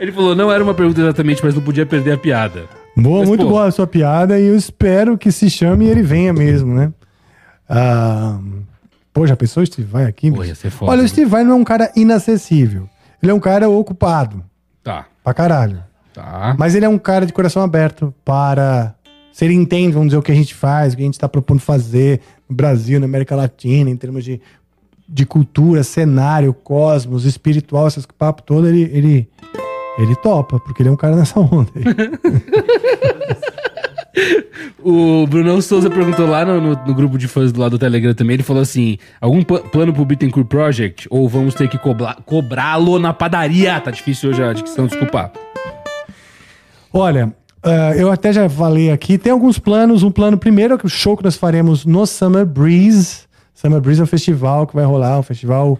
Ele falou: Não era uma pergunta exatamente, mas não podia perder a piada.
Boa,
Mas,
muito
pô.
boa a sua piada e eu espero que se chame e ele venha mesmo, né? Ah, pô, já pensou, Steve Vai aqui?
Pô, ia ser foda,
Olha, o Steve Vai não é um cara inacessível. Ele é um cara ocupado,
Tá,
pra caralho.
tá.
Mas ele é um cara de coração aberto para... Se ele entende, vamos dizer, o que a gente faz, o que a gente tá propondo fazer no Brasil, na América Latina, em termos de, de cultura, cenário, cosmos, espiritual, esses papos todo, ele, ele, ele topa, porque ele é um cara nessa onda aí.
O Brunão Souza perguntou lá no, no- no grupo de fãs do lado do Telegram também. Ele falou assim: algum pla- plano pro Bittencourt Project? Ou vamos ter que cobrá-lo na padaria? Tá difícil hoje a dicção, desculpa.
Olha, ah, eu até já falei aqui, tem alguns planos. Um plano primeiro é o show que nós faremos no Summer Breeze. Summer Breeze é um festival que vai rolar, um festival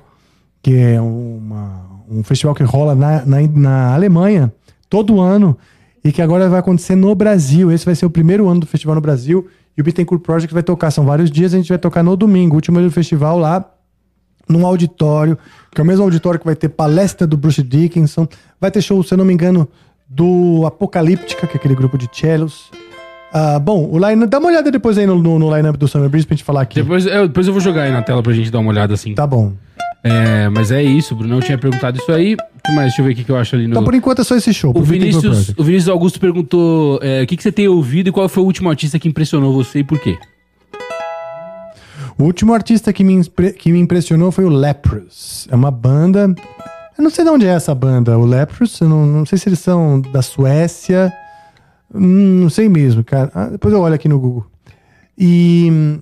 que é uma- um festival que rola na, na, na Alemanha todo ano e que agora vai acontecer no Brasil. Esse vai ser o primeiro ano do festival no Brasil. E o Bittencourt Project vai tocar, são vários dias, a gente vai tocar no domingo, último dia do festival lá, num auditório, que é o mesmo auditório que vai ter palestra do Bruce Dickinson, vai ter show, se eu não me engano, do Apocalíptica, que é aquele grupo de cellos. Ah, bom, o line, dá uma olhada depois aí no, no, no line-up do Summer Breeze pra gente falar aqui.
Depois eu, depois eu vou jogar aí na tela pra gente dar uma olhada assim.
Tá bom.
É, mas é isso, o Brunão tinha perguntado isso aí. O que mais? Deixa eu ver o que que eu acho ali no.
Então, por enquanto é só esse show.
O Vinícius,
Project.
o Vinícius Augusto perguntou é, o que, que você tem ouvido e qual foi o último artista que impressionou você e por quê?
O último artista que me, impre- que me impressionou foi o Leprous. É uma banda. Eu não sei de onde é essa banda, o Leprous. Eu não, não sei se eles são da Suécia. Hum, Não sei mesmo, cara. Ah, depois eu olho aqui no Google. E.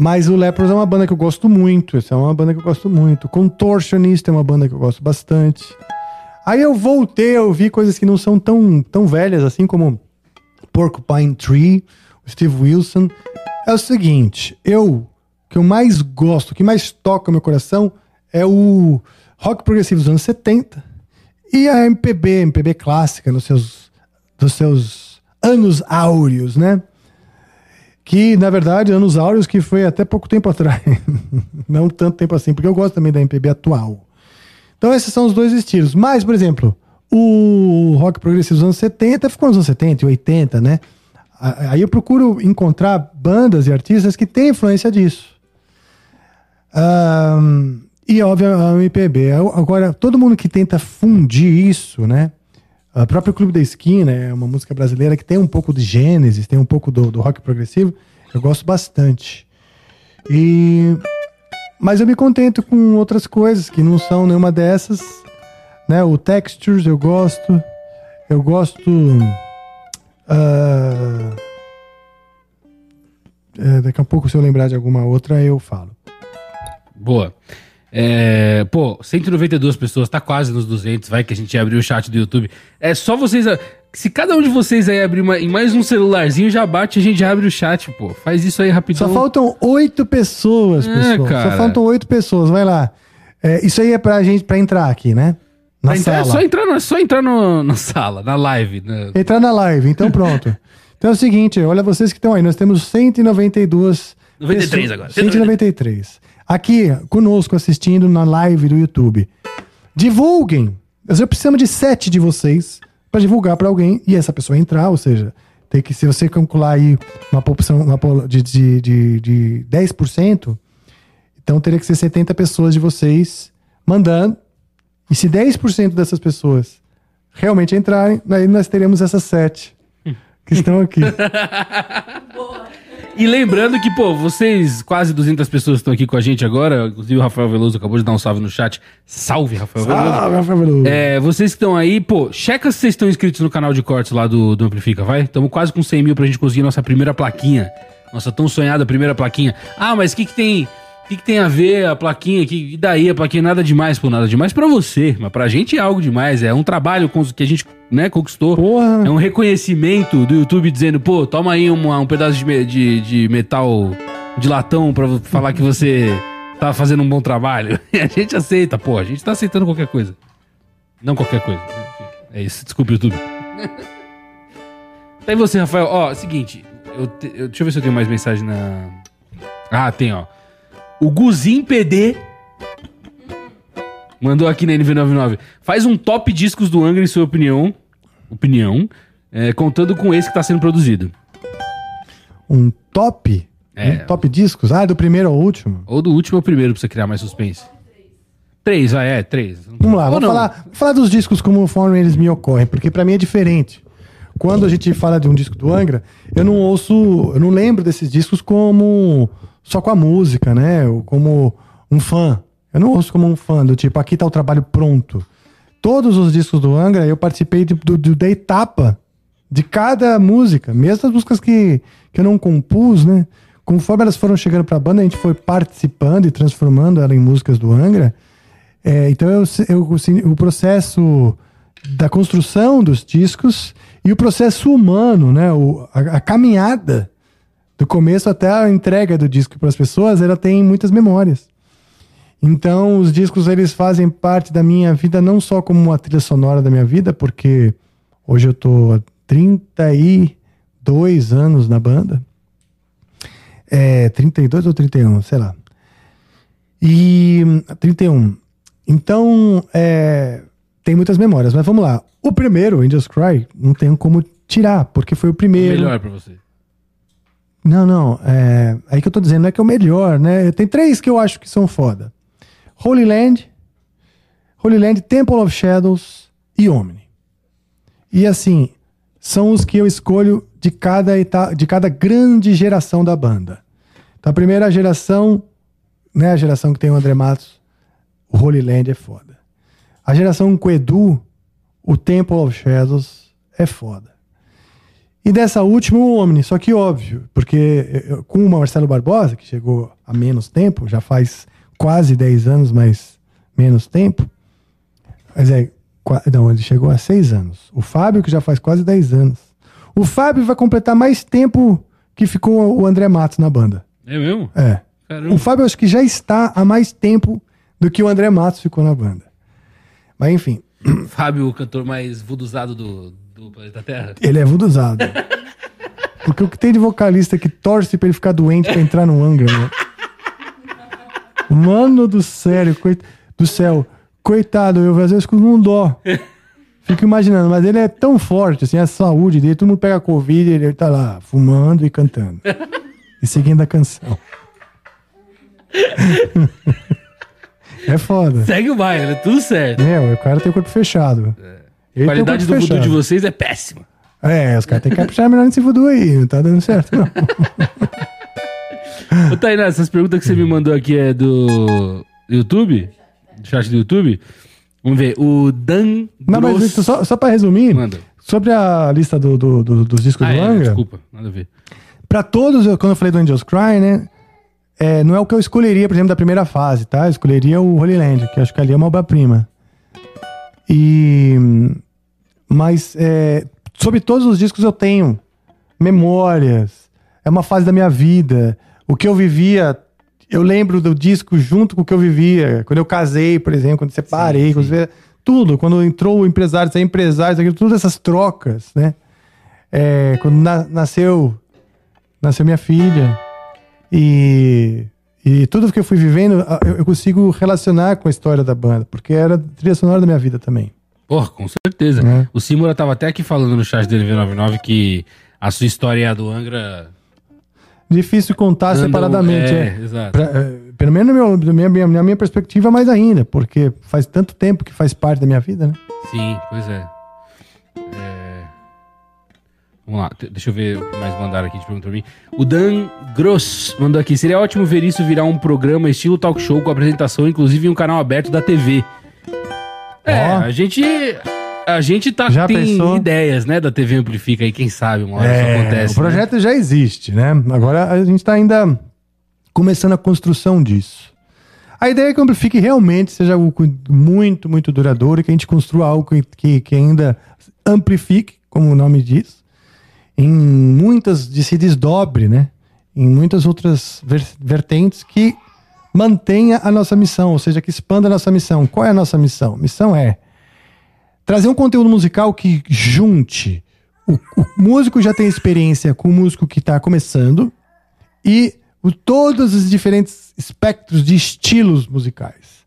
Mas o Leprous é uma banda que eu gosto muito. Essa é uma banda que eu gosto muito. Contortionist é uma banda que eu gosto bastante. Aí eu voltei a ouvir coisas que não são tão, tão velhas, assim como Porcupine Tree, Steve Wilson. É o seguinte, eu, que eu mais gosto, que mais toca meu coração é o rock progressivo dos anos 70 e a MPB, MPB clássica nos seus, dos seus anos áureos, né? Que, na verdade, anos áureos que foi até pouco tempo atrás. Não tanto tempo assim, porque eu gosto também da MPB atual. Então esses são os dois estilos. Mas, por exemplo, o rock progressivo dos anos 70 ficou nos anos 70 e 80, né? Aí eu procuro encontrar bandas e artistas que têm influência disso. Ahn, e, óbvio, a MPB. Agora, todo mundo que tenta fundir isso, né? O próprio Clube da Esquina é uma música brasileira que tem um pouco de Gênesis, tem um pouco do, do rock progressivo. Eu gosto bastante. E mas eu me contento com outras coisas que não são nenhuma dessas. Né? O Textures eu gosto. Eu gosto. ah, é, daqui a pouco, se eu lembrar de alguma outra, eu falo.
Boa. É, pô, 192 pessoas, tá quase nos 200. Vai que a gente abriu o chat do YouTube. É só vocês. Se cada um de vocês aí abrir uma- em mais um celularzinho, já bate, a gente já abre o chat, pô. Faz isso aí rapidão.
Só faltam oito pessoas,
É,
pessoal.
cara.
Só faltam oito pessoas, vai lá. É, isso aí é pra gente pra entrar aqui, né? Na
Pra entrar- é
sala.
só entrar, no, é só entrar no, na sala, na live. né?
Entrar na live, então pronto. então é o seguinte, olha vocês que estão aí, nós temos 192
93
pessoas-
agora.
193. Aqui conosco assistindo na live do YouTube. Divulguem. Nós precisamos de sete de vocês para divulgar para alguém e essa pessoa entrar, ou seja, tem que se você calcular aí uma população uma de, de, de, de 10%, então teria que ser 70 pessoas de vocês mandando. E se 10% dessas pessoas realmente entrarem, aí nós teremos essas sete que estão aqui.
E lembrando que, pô, vocês, quase 200 pessoas estão aqui com a gente agora. Inclusive o Rafael Veloso acabou de dar um salve no chat. Salve, Rafael Veloso.
Ah, Rafael Veloso.
É, vocês que estão aí, pô, checa se vocês estão inscritos no canal de cortes lá do, do Amplifica, vai? Estamos quase com 100 mil pra gente conseguir nossa primeira plaquinha. Nossa tão sonhada primeira plaquinha. Ah, mas o que que tem... O que, que tem a ver a plaquinha? Que, e daí a plaquinha? Nada demais, pô, nada demais pra você. Mas pra gente é algo demais. É um trabalho que a gente né, conquistou.
Porra.
É um reconhecimento do YouTube dizendo, pô, toma aí um, um pedaço de, de, de metal de latão pra falar que você tá fazendo um bom trabalho. E a gente aceita, pô, a gente tá aceitando qualquer coisa. Não qualquer coisa. É isso, desculpa, YouTube. Tá aí você, Rafael. Ó, seguinte, eu te- eu- deixa eu ver se eu tenho mais mensagem na. Ah, tem, ó. O Guzin PD mandou aqui na NV99. Faz um top discos do Angra em sua opinião. Opinião. é, contando com esse que tá sendo produzido.
Um top?
É.
Um top discos? Ah, do primeiro ao último?
Ou do último ao primeiro pra você criar mais suspense. Três, vai, é, três.
Vamos lá, vamos falar, vou falar dos discos como conforme eles me ocorrem, porque pra mim é diferente. Quando a gente fala de um disco do Angra, eu não ouço, eu não lembro desses discos como só com a música, né? Ou como um fã. Eu não ouço como um fã, do tipo, aqui tá o trabalho pronto. Todos os discos do Angra, eu participei do, do- da etapa de cada música, mesmo as músicas que, que eu não compus, né? Conforme elas foram chegando pra banda, a gente foi participando e transformando ela em músicas do Angra. É, então eu, eu, assim, o processo da construção dos discos e o processo humano, né? O, a, a caminhada do começo até a entrega do disco para as pessoas, ela tem muitas memórias. Então os discos eles fazem parte da minha vida não só como uma trilha sonora da minha vida, porque hoje eu tô há 32 anos na banda. É 32 ou 31, sei lá. E 31. Então, é, tem muitas memórias, mas vamos lá. O primeiro, Angels Cry, não tem como tirar, porque foi o primeiro.
Melhor pra você.
Não, não. É, aí que eu tô dizendo, não é que é o melhor, né? Tem três que eu acho que são foda: Holy Land, Holy Land, Temple of Shadows e Omni. E assim, são os que eu escolho de cada, de cada grande geração da banda. Então, a primeira geração, né? A geração que tem o André Matos, o Holy Land é foda. A geração com o Edu, o Temple of Shadows é foda. E dessa última, o Omni. Só que óbvio, porque eu- com o Marcelo Barbosa, que chegou há menos tempo, já faz quase 10 anos, mas menos tempo. Mas é. Não, ele chegou há 6 anos. O Fábio, que já faz quase 10 anos. O Fábio vai completar mais tempo que ficou o André Matos na banda.
É mesmo?
É.
Caramba.
O Fábio acho que já está há mais tempo do que o André Matos ficou na banda. Mas enfim,
Fábio, o cantor mais vuduzado do, do planeta Terra.
ele é vuduzado. Porque o que tem de vocalista que torce pra ele ficar doente pra entrar no Angra, né? Mano do céu, coit... do céu. Coitado, eu às vezes com um dó. Fico imaginando, mas ele é tão forte, assim, a saúde dele, todo mundo pega Covid, ele tá lá, fumando e cantando. e seguindo a canção. é foda.
Segue o baile, tudo certo.
Meu, o cara tem o corpo fechado. Ele
A qualidade do voodoo de vocês é péssima.
É, os caras têm que caprichar melhor nesse voodoo aí, não tá dando certo, não.
Ô, Tainá, essas perguntas que você me mandou aqui é do YouTube? Do chat do YouTube? Vamos ver. O Dan
Não, mas
Gross-
Victor, só, só pra resumir,
Manda.
sobre a lista do, do- do- dos discos
Ah,
do
é,
Angra,
desculpa, nada a ver.
pra todos, eu- quando eu falei do Angels Cry, né, é, não é o que eu escolheria, por exemplo, da primeira fase, tá? Eu escolheria o Holy Land, que eu acho que ali é uma obra-prima. E... Mas, é, sobre todos os discos eu tenho memórias, é uma fase da minha vida, o que eu vivia... Eu lembro do disco junto com o que eu vivia. Quando eu casei, por exemplo, quando separei, quando você- tudo. Quando entrou o empresário, saiu empresário, aquilo, todas essas trocas, né? É, quando na- nasceu, nasceu minha filha. E, e tudo que eu fui vivendo, eu, consigo relacionar com a história da banda, porque era a trilha sonora da minha vida também.
Porra, com certeza.
É.
O Simura tava até aqui falando no chat do NV99 que a sua história e a do Angra.
Difícil contar
andam-
separadamente.
É,
é.
exato.
Pra- é, pelo menos no meu, na, minha, minha, na minha perspectiva, mais ainda, porque faz tanto tempo que faz parte da minha vida, né?
Sim, pois é. É, Vamos lá, deixa eu ver o que mais mandaram aqui de pergunta pra mim. O Dan Gross mandou aqui: seria ótimo ver isso virar um programa estilo talk show com apresentação, inclusive em um canal aberto da TV. É,
Ó.
a gente. A gente tá,
Já
tem
pensou?
ideias, né, da TV Amplifica aí, quem sabe uma hora isso acontece.
É, o projeto já existe, né? Agora a gente está ainda começando a construção disso. A ideia é que o Amplifique realmente seja algo cu- muito, muito duradouro e que a gente construa algo que, que, que ainda amplifique, como o nome diz, em muitas, de se desdobre, né? Em muitas outras ver- vertentes que mantenha a nossa missão, ou seja, que expanda a nossa missão. Qual é a nossa missão? Missão é trazer um conteúdo musical que junte o, o músico já tem experiência com o músico que está começando e o- todos os diferentes espectros de estilos musicais.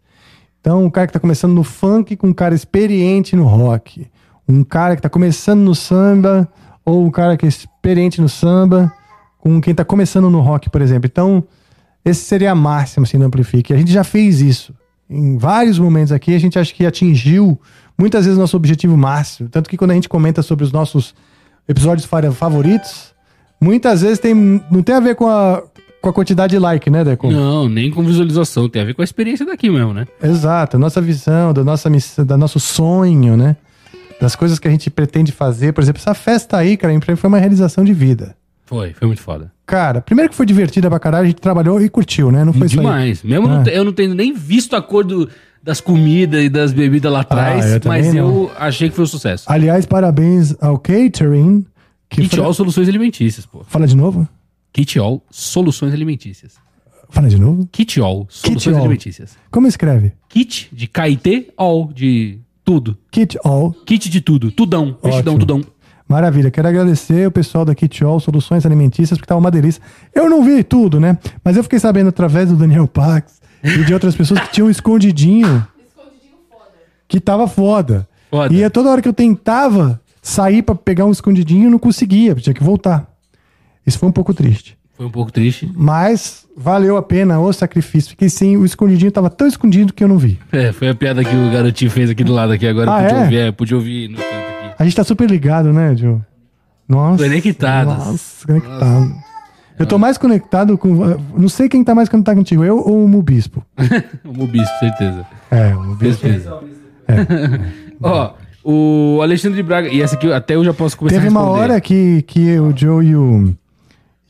Então, um cara que está começando no funk com um cara experiente no rock. Um cara que está começando no samba ou um cara que é experiente no samba com quem está começando no rock, por exemplo. Então, esse seria a máxima assim, do Amplifique. A gente já fez isso. Em vários momentos aqui, a gente acha que atingiu muitas vezes nosso objetivo máximo. Tanto que quando a gente comenta sobre os nossos episódios fa- favoritos, muitas vezes tem, não tem a ver com a, com a quantidade de like, né, Deco?
Não, nem com visualização, tem a ver com a experiência daqui mesmo, né?
Exato, a nossa visão, da nossa missão, da nosso sonho, né? Das coisas que a gente pretende fazer. Por exemplo, essa festa aí, cara, pra mim foi uma realização de vida.
Foi, foi muito foda.
Cara, primeiro que foi divertida pra caralho, a gente trabalhou e curtiu, né? Não foi
Demais. Mesmo
Ah.
eu não tendo nem visto a cor do- das comidas e das bebidas lá atrás,
eu também
mas
não.
eu achei que foi um sucesso.
Aliás, parabéns ao catering. Que
Kit
fra-
All Soluções Alimentícias, pô.
Fala de novo?
Kit All Soluções Alimentícias.
Fala de novo.
Kit All Soluções
All.
Alimentícias.
Como escreve?
Kit de KIT All, de tudo.
Kit All.
Kit de tudo. Tudão. Vestidão,
Ótimo.
tudão.
Maravilha. Quero agradecer o pessoal da Kitol Soluções Alimentícias, porque tava uma delícia. Eu não vi tudo, né? Mas eu fiquei sabendo através do Daniel Pax e de outras pessoas que tinha um escondidinho. Que tava foda.
Foda.
E é toda hora que eu tentava sair pra pegar um escondidinho, eu não conseguia, tinha que voltar. Isso foi um pouco triste.
Foi um pouco triste.
Mas valeu a pena o sacrifício. Fiquei sem. O escondidinho tava tão escondido que eu não vi.
É, foi a piada que o garotinho fez aqui do lado aqui agora.
Ah,
podia
é?
ouvir, é, podia ouvir no.
A gente tá super ligado, né, Gil? Nossa.
Conectados.
Nossa, conectado. Eu tô mais conectado com. Não sei quem tá mais conectado contigo, eu ou o Mubispo.
O Mubispo, certeza.
É, o Mubispo.
Certeza. Ó, o Alexandre Braga. E essa aqui até eu já posso começar
Teve
a
uma
responder.
hora que, que o Joe e o.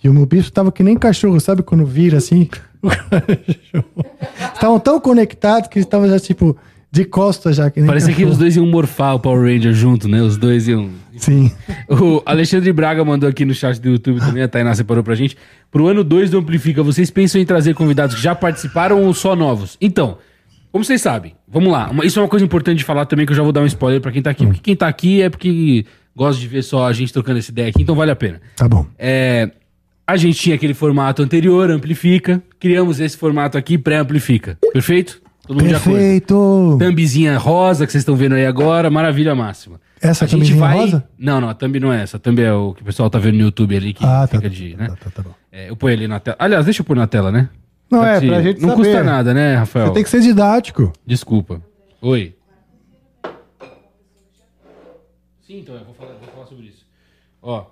E o Mubispo tava que nem cachorro, sabe? Quando vira assim. Estavam tão conectados que eles estavam já, tipo, de costas já. Que nem
Parecia que os dois iam morfar o Power Ranger junto, né? Os dois iam.
Sim.
O Alexandre Braga mandou aqui no chat do YouTube também, a Tainá separou pra gente. Pro ano 2 do Amplifica, vocês pensam em trazer convidados que já participaram ou só novos? Então, como vocês sabem, vamos lá. Uma- Isso é uma coisa importante de falar também, que eu já vou dar um spoiler pra quem tá aqui. Porque quem tá aqui é porque gosta de ver só a gente trocando essa ideia aqui, então vale a pena.
Tá bom.
É, a gente tinha aquele formato anterior, Amplifica. Criamos esse formato aqui, pré-Amplifica. Perfeito? Todo mundo?
Perfeito!
Thumbzinha rosa que vocês estão vendo aí agora, maravilha máxima.
Essa
a gente vai.
rosa?
Não, não, a thumb não é essa. A thumb é o que o pessoal tá vendo no YouTube ali que
Ah, tá.
fica de. Né?
Tá, tá, tá.
É, eu ponho ali na tela. Aliás, deixa eu pôr na tela, né?
Não, é,
Pra
pra
te-
gente
Não
saber.
custa nada, né, Rafael?
Você tem que ser didático.
Desculpa. Oi. Sim, então, eu vou falar, vou falar sobre isso. Ó,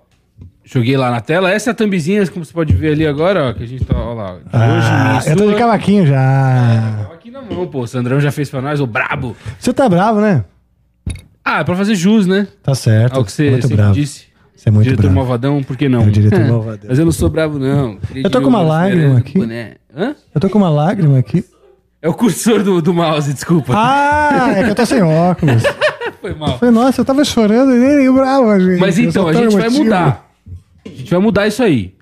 joguei lá na tela. Essa é a thumbzinha, como você pode ver ali agora, ó, que a gente tá, ó lá. De
Ah,
minha e
eu tô de cavaquinho já.
Aqui na mão, pô. O Sandrão já fez pra nós, o brabo.
Você tá bravo, né?
Ah, é pra fazer jus, né?
Tá certo.
Ao que você
muito
sempre
bravo.
disse.
Você é muito
diretor
bravo.
malvadão, por que não?
É o diretor malvadão.
Mas eu não sou bravo, não.
Eu tô com uma lágrima aqui.
Hã?
Eu tô com uma lágrima aqui.
É o cursor do, do mouse, desculpa.
Ah, é que eu tô sem óculos.
Foi mal.
Falei, nossa, eu tava chorando e nem bravo, gente.
Mas então, a gente vai
emotivo.
mudar. A gente vai mudar isso aí.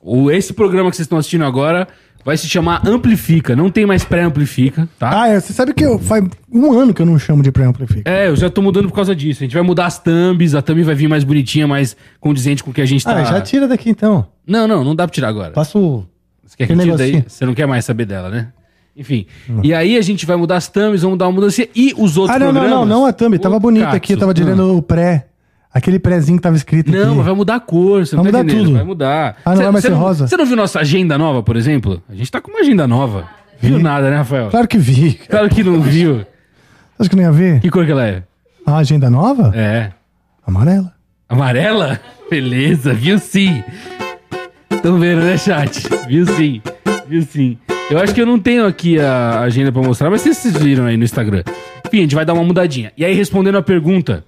O, esse programa que vocês estão assistindo agora vai se chamar Amplifica. Não tem mais pré-amplifica, tá?
Ah, é, você sabe que eu, faz um ano que eu não chamo de pré-amplifica.
É, eu já tô mudando por causa disso. A gente vai mudar as thumbs, a thumb vai vir mais bonitinha, mais condizente com o que a gente tá...
Ah, já tira daqui então.
Não, não, não dá pra tirar agora.
Passa o.
Você quer que tire daí? Você não quer mais saber dela, né? Enfim. E aí a gente vai mudar as thumbs, vamos dar uma mudança. E os outros
Ah, não, não,
programas...
não, não a thumb. Tava bonita aqui, eu tava tirando o pré. Aquele prézinho que tava escrito
Não,
aqui.
vai mudar a cor, você não
Vai
tá
mudar
entendendo,
tudo.
Vai mudar.
Ah, não
Cê-
vai mais ser rosa?
Você não viu nossa agenda nova, por exemplo? A gente tá com uma agenda nova. Viu
Vi.
nada, né, Rafael?
Claro que vi.
Claro que não viu.
Acho que não ia ver.
Que cor que ela é?
A agenda nova?
É.
Amarela.
Amarela? Beleza, viu sim. Tão vendo, né, chat? Viu sim. Viu sim. Eu acho que eu não tenho aqui a agenda pra mostrar, mas vocês viram aí no Instagram. Enfim, a gente vai dar uma mudadinha. E aí, respondendo a pergunta,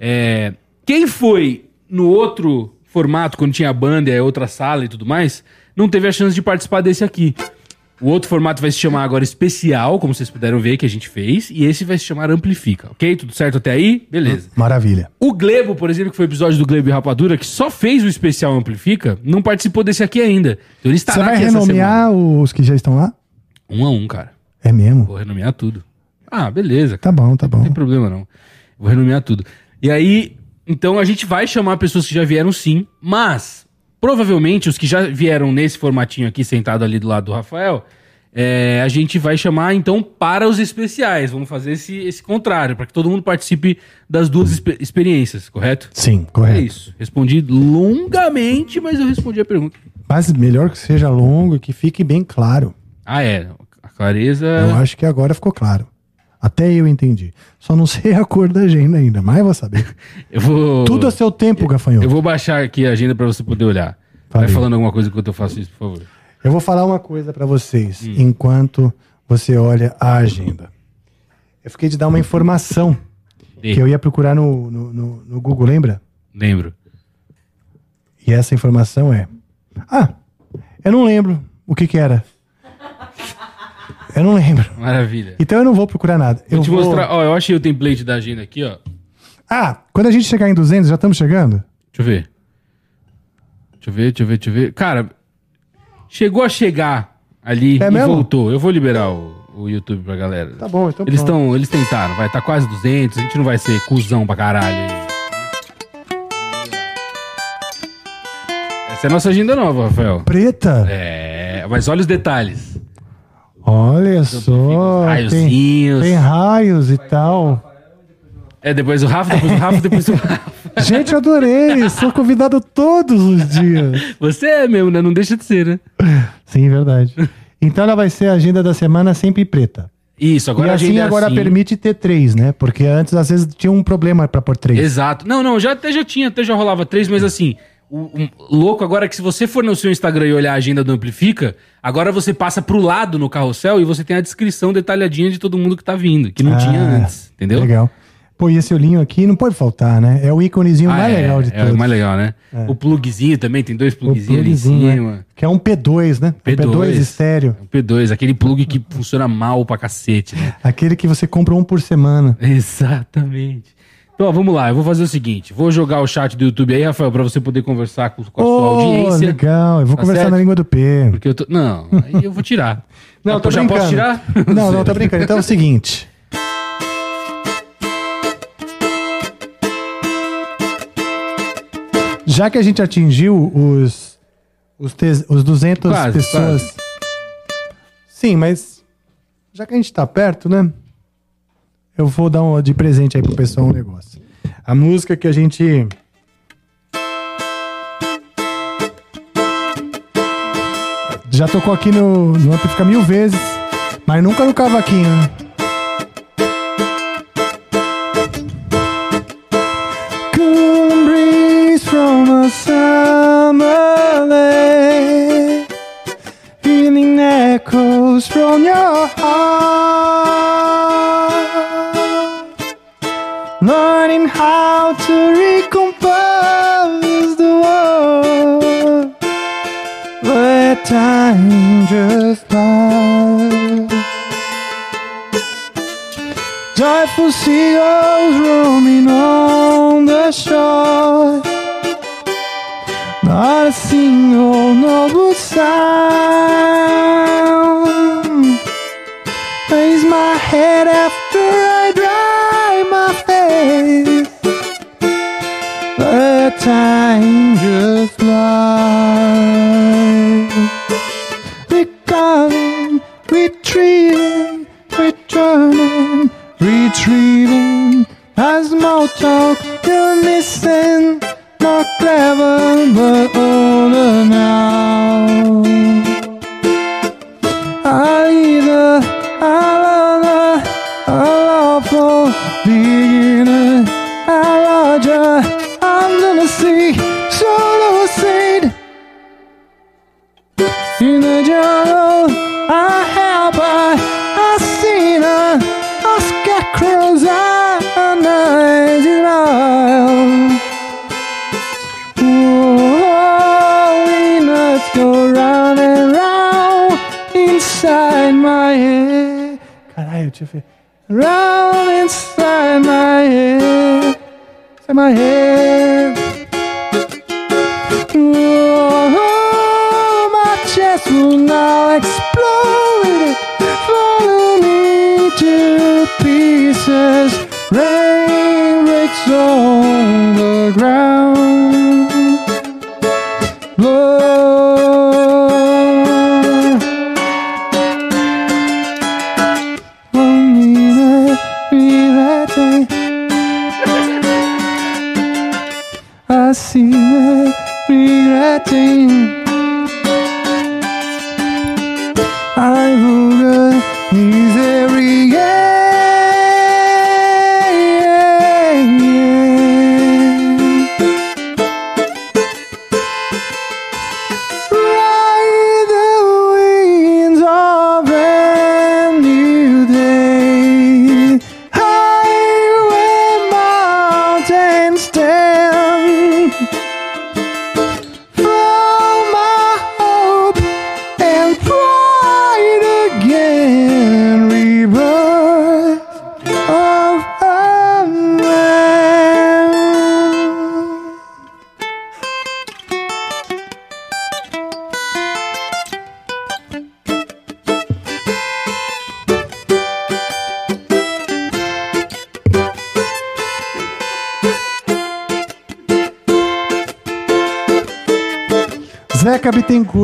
é, quem foi no outro formato, quando tinha a banda e a outra sala e tudo mais, não teve a chance de participar desse aqui. O outro formato vai se chamar agora Especial, como vocês puderam ver que a gente fez, e esse vai se chamar Amplifica, ok? Tudo certo até aí? Beleza.
Maravilha.
O Glebo, por exemplo, que foi o episódio do Glebo e Rapadura, que só fez o especial Amplifica, não participou desse aqui ainda. Então ele estará
Você vai
aqui
renomear os que já estão lá?
Um a um, cara.
É mesmo?
Vou renomear tudo. Ah, beleza.
Tá bom, tá bom.
Não tem problema, não. Vou renomear tudo. E aí, então a gente vai chamar pessoas que já vieram sim, mas provavelmente os que já vieram nesse formatinho aqui, sentado ali do lado do Rafael, é, a gente vai chamar então para os especiais. Vamos fazer esse, esse contrário, para que todo mundo participe das duas expe- experiências, correto?
Sim,
É
correto.
isso. Respondi longamente, mas eu respondi a pergunta.
Mas melhor que seja longo e que fique bem claro.
Ah, é. A clareza.
Eu acho que agora ficou claro. Até eu entendi. Só não sei a cor da agenda ainda, mas vou saber.
Eu vou.
Tudo a seu tempo, gafanhoto.
Eu vou baixar aqui a agenda para você poder olhar. Vai
Valeu.
falando alguma coisa enquanto eu faço isso, por favor.
Eu vou falar uma coisa pra vocês
Hum.
enquanto você olha a agenda. Eu fiquei de dar uma informação que eu ia procurar no, no, no- no Google, lembra?
Lembro.
E essa informação é. Ah, eu não lembro o que que era. Eu não lembro.
Maravilha.
Então eu não vou procurar nada.
Vou
eu
te
vou...
mostrar. Ó, eu achei o template da agenda aqui, ó.
Ah, quando a gente chegar em 200, já estamos chegando?
Deixa eu ver. Deixa eu ver, deixa eu ver, deixa eu ver. Cara, chegou a chegar ali
É
e
mesmo?
voltou. Eu vou liberar o, o YouTube pra galera.
Tá bom, então
Eles estão, eles tentaram, vai, tá quase 200, a gente não vai ser cuzão pra caralho aí. Essa é a nossa agenda nova, Rafael.
Preta?
É, mas olha os detalhes.
Olha só. Tem,
raiozinhos.
tem raios e tal.
É, depois o Rafa, depois o Rafa, depois o Rafa.
Gente, eu adorei. Sou convidado todos os dias.
Você é mesmo, né? Não deixa de ser, né?
Sim, verdade. Então ela vai ser a agenda da semana sempre preta.
Isso, agora
e
a
assim
é
agora
assim.
permite ter três, né? Porque antes, às vezes, tinha um problema pra pôr três.
Exato. Não, não, já até já tinha, até já rolava três, mas assim, o, o louco agora é que se você for no seu Instagram e olhar a agenda do Amplifica, agora você passa pro lado no carrossel e você tem a descrição detalhadinha de todo mundo que tá vindo, que não
Ah,
tinha antes, entendeu?
Legal. Pô, e esse olhinho aqui não pode faltar, né? É o íconezinho
Ah,
mais
é,
legal de
é
todos.
o mais legal, né? O plugzinho também, tem dois plugzinhos ali em cima.
né? Que é um P2, né? Um
P2.
P2 estéreo.
O P2, aquele plug que funciona mal pra cacete, né?
Aquele que você compra um por semana.
Exatamente. Então, vamos lá, eu vou fazer o seguinte: vou jogar o chat do YouTube aí, Rafael, pra você poder conversar com, com a sua
Ô,
audiência.
legal. Eu vou
Tá
conversar
certo?
na língua do P.
Porque eu tô. Não, aí eu vou tirar.
Não,
Ah,
tô
já
brincando.
posso tirar?
Não, não, tô brincando. Então é o seguinte. Já que a gente atingiu os os, te- os 200
Quase,
pessoas. Sim, mas já que a gente tá perto, né? Eu vou dar um, de presente aí pro pessoal um negócio. A música que a gente já tocou aqui no, no Amplifica mil vezes, mas nunca no cavaquinho, né?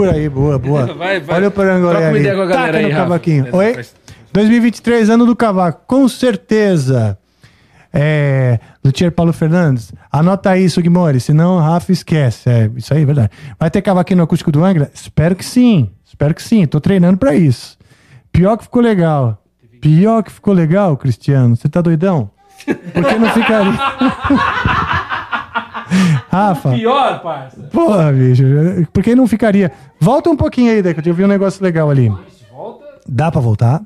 Bittencourt aí, boa, boa.
Vai, vai.
Olha o parangolé
Troca uma
ali.
ideia com a galera
Taca
aí,
no
Rafa.
cavaquinho. Oi?
faz-
2023, ano do cavaco, com certeza. É, Luthier Paulo Fernandes, anota aí, Sugimori, senão o Rafa esquece. É, isso aí é verdade. Vai ter cavaquinho no acústico do Angra? Espero que sim. Espero que sim. Tô treinando pra isso. Pior que ficou legal. Pior que ficou legal, Cristiano. Você tá doidão? Por que não ficaria? Rafa.
Pior, parça.
Porra, bicho. Por que não ficaria? Volta um pouquinho aí, Deca. Eu vi um negócio legal ali. Dá pra voltar?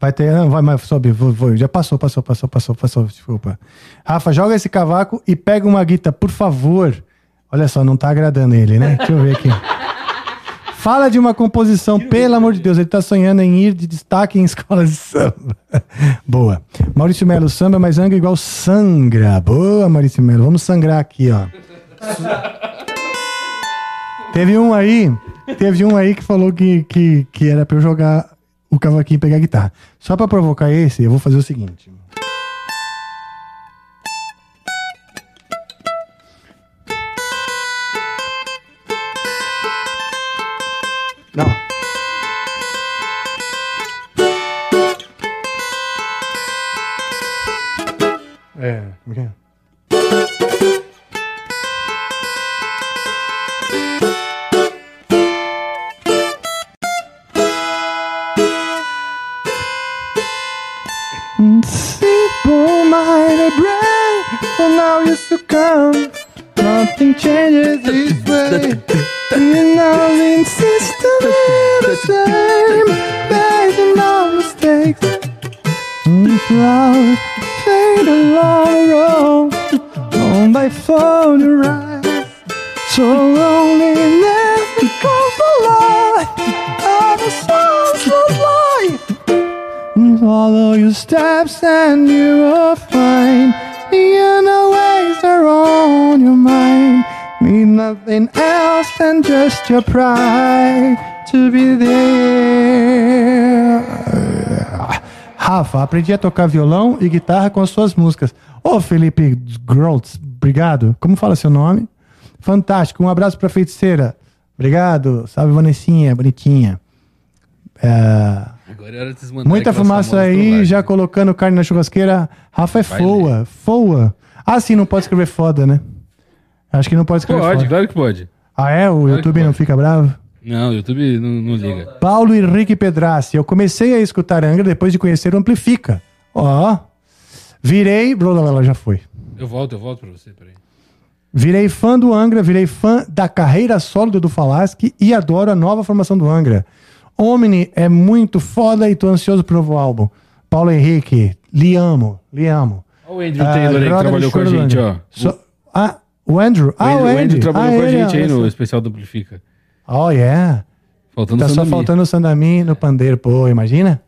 Vai ter. Não, vai, mas sobe. Vou, vou. Já passou, passou, passou, passou, passou. Desculpa. Rafa, joga esse cavaco e pega uma guita, por favor. Olha só, não tá agradando ele, né? Deixa eu ver aqui. Fala de uma composição, pelo amor de Deus. Ele tá sonhando em ir de destaque em escolas de samba. Boa. Maurício Melo, samba, mas anga igual sangra. Boa, Maurício Melo. Vamos sangrar aqui, ó. Teve um aí, teve um aí que falou que, que, que era pra eu jogar o cavaquinho e pegar a guitarra. Só pra provocar esse, eu vou fazer o seguinte. People might have brain for now used to come. Nothing changes this way. You now insist to be the same, making no mistakes. Love fade along the. On by phone rise. So loneliness becomes the light of a soul's life. Follow your steps and you will find the inner ways are on your mind. Need nothing else than just your pride to be there. Rafa, aprendi a tocar violão e guitarra com as suas músicas. Ô, Felipe Groltz, obrigado. Como fala seu nome? Fantástico. Um abraço pra feiticeira. Obrigado. Salve, Vanessinha, bonitinha. É,
Agora é
Muita fumaça aí, já colocando carne na churrasqueira. Rafa é
Vai
foa, foa. Ah, sim, não pode escrever foda, né? Acho que não pode escrever
Pode,
foda.
claro que pode.
Ah, é? O
que
YouTube não
pode.
fica bravo?
Não, o YouTube não, não liga.
Paulo Henrique Pedrassi. Eu comecei a escutar Angra depois de conhecer o Amplifica. Ó. Virei. blá, Já foi.
Eu volto, eu volto pra você, peraí.
Virei fã do Angra, virei fã da carreira solo do Edu Falaschi e adoro a nova formação do Angra. Omni é muito foda e tô ansioso pro novo álbum. Paulo Henrique, lhe amo, lhe amo.
Olha o Andrew
Ah,
Taylor aí que
Roda
trabalhou com a gente, ó.
So- ah, o Andrew. Ah,
o, Andrew, o Andrew trabalhou
ah,
com a
ele,
gente aí no especial do Amplifica.
Oh, yeah.
Faltando
Tá só faltando o Sandami no pandeiro. Pô, imagina?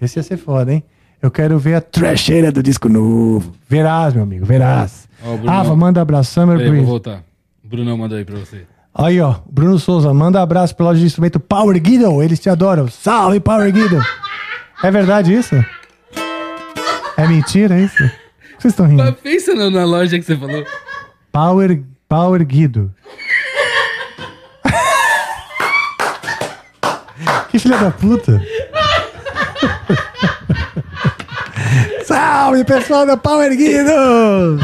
Esse ia ser foda, hein? Eu quero ver a trecheira do disco novo. Verás, meu amigo, verás.
Ó, o Bruno-
Rafa, manda abraço. Summer
Peraí, vou voltar. Brunão mandou aí pra você.
Aí, ó, Bruno Souza, manda abraço pra loja de instrumento Power Guido. Eles te adoram. Salve, Power Guido. É verdade isso? É mentira isso? Vocês estão rindo?
Mas pensa na, na loja que você falou.
Power, Power Guido. Que filha da puta. Salve, pessoal da Power Guido.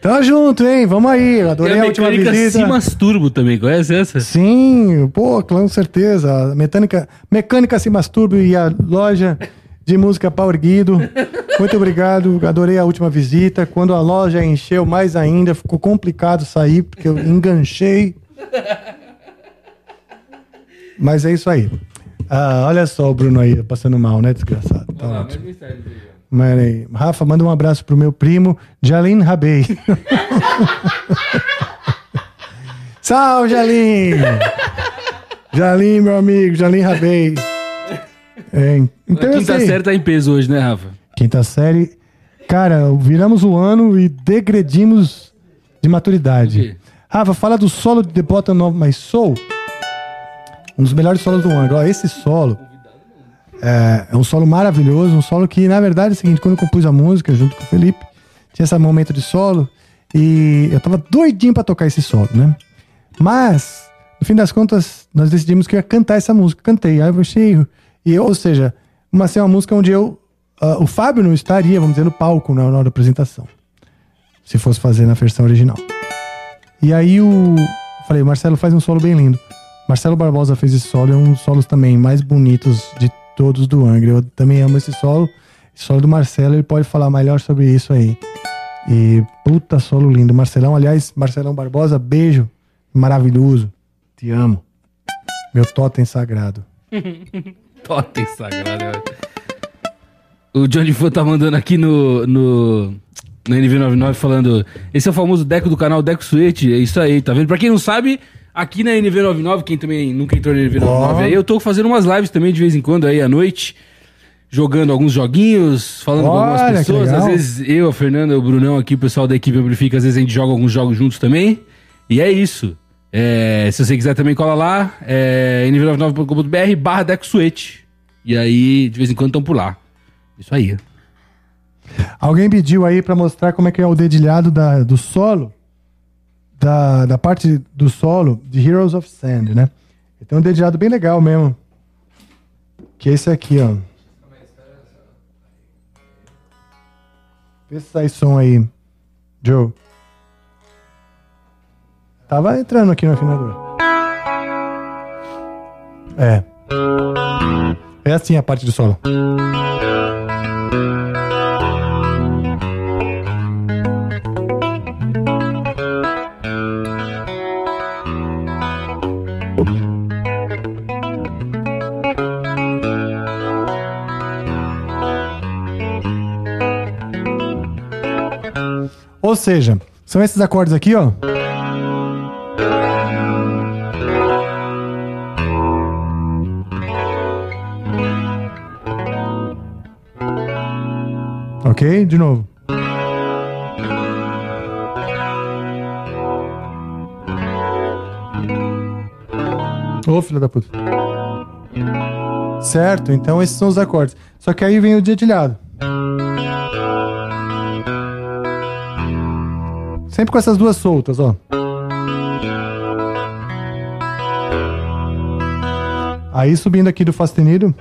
Tamo junto, hein? Vamos aí. Adorei
a
a última
mecânica
visita.
se masturbo também, conhece essa?
Sim, pô, com certeza. A Mecânica, mecânica se masturbe e a loja de música Power Guido. Muito obrigado, adorei a última visita. Quando a loja encheu mais ainda, ficou complicado sair, porque eu enganchei. Mas é isso aí. Ah, olha só o Bruno aí, passando mal, né, desgraçado? Tá ótimo. Mas aí, Rafa, manda um abraço pro meu primo, Jalim Rabei. Salve, Jalim! Jalim, meu amigo, Jalim Rabei. É, então,
a quinta
assim,
série tá em peso hoje, né, Rafa?
Quinta série. Cara, viramos o ano e degredimos de maturidade. Rafa, fala do solo de The Bottom of My Soul. Um dos melhores solos do Angra. Esse solo é, é um solo maravilhoso, um solo que, na verdade, é o seguinte, quando eu compus a música junto com o Felipe, tinha esse momento de solo e eu tava doidinho pra tocar esse solo, né? Mas, No fim das contas, nós decidimos que eu ia cantar essa música. Cantei, aí eu achei. E eu, ou seja, uma, assim, uma música onde eu. ah, o Fábio não estaria, vamos dizer, no palco na hora da apresentação. Se fosse fazer na versão original. E aí o. Falei, Marcelo faz um solo bem lindo. Marcelo Barbosa fez esse solo, é um dos solos também mais bonitos de todos do Angra. Eu também amo esse solo. Esse solo do Marcelo, ele pode falar melhor sobre isso aí. E puta solo lindo. Marcelão, aliás, Marcelão Barbosa, beijo. Maravilhoso. Te amo. Meu totem sagrado.
Totem sagrado. O Johnny Fô tá mandando aqui no, no, no NV99 falando: esse é o famoso Deco do canal Deco Suete. É isso aí, tá vendo? Pra quem não sabe, aqui na NV99, quem também nunca entrou na NV99
Ó.
aí, eu tô fazendo umas lives também de vez em quando aí à noite. Jogando alguns joguinhos, falando com algumas
Olha, que
pessoas. Às vezes eu, a Fernanda, o Brunão aqui, o pessoal da equipe Amplifica, às vezes a gente joga alguns jogos juntos também. E é isso. É, se você quiser também cola lá, é nv99.com.br barra Deco Suete. E aí, de vez em quando estão por lá. Isso aí.
Alguém pediu aí pra mostrar como é que é o dedilhado da, do solo, da, da parte do solo de Heroes of Sand, né? Tem um dedilhado bem legal mesmo. Que é esse aqui, ó. Vê se sai som aí, Joe. Tava entrando aqui no afinador. É. É assim a parte do solo. Ou seja, são esses acordes aqui, ó. Ok? De novo. Ô, filho da puta. Certo, então esses são os acordes. Só que aí vem o dedilhado. Sempre com essas duas soltas, ó. Aí subindo aqui do fastenido.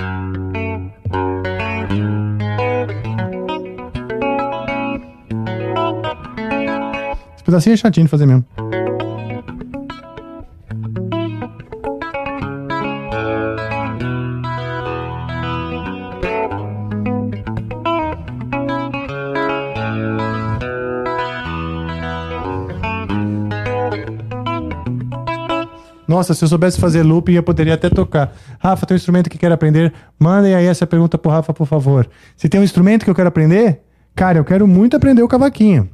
Esse pedacinho é chatinho de fazer mesmo. Nossa, se eu soubesse fazer looping, eu poderia até tocar. Rafa, tem um instrumento que quero aprender? Mandem aí essa pergunta pro Rafa, por favor. Se tem um instrumento que eu quero aprender, cara, eu quero muito aprender o cavaquinho.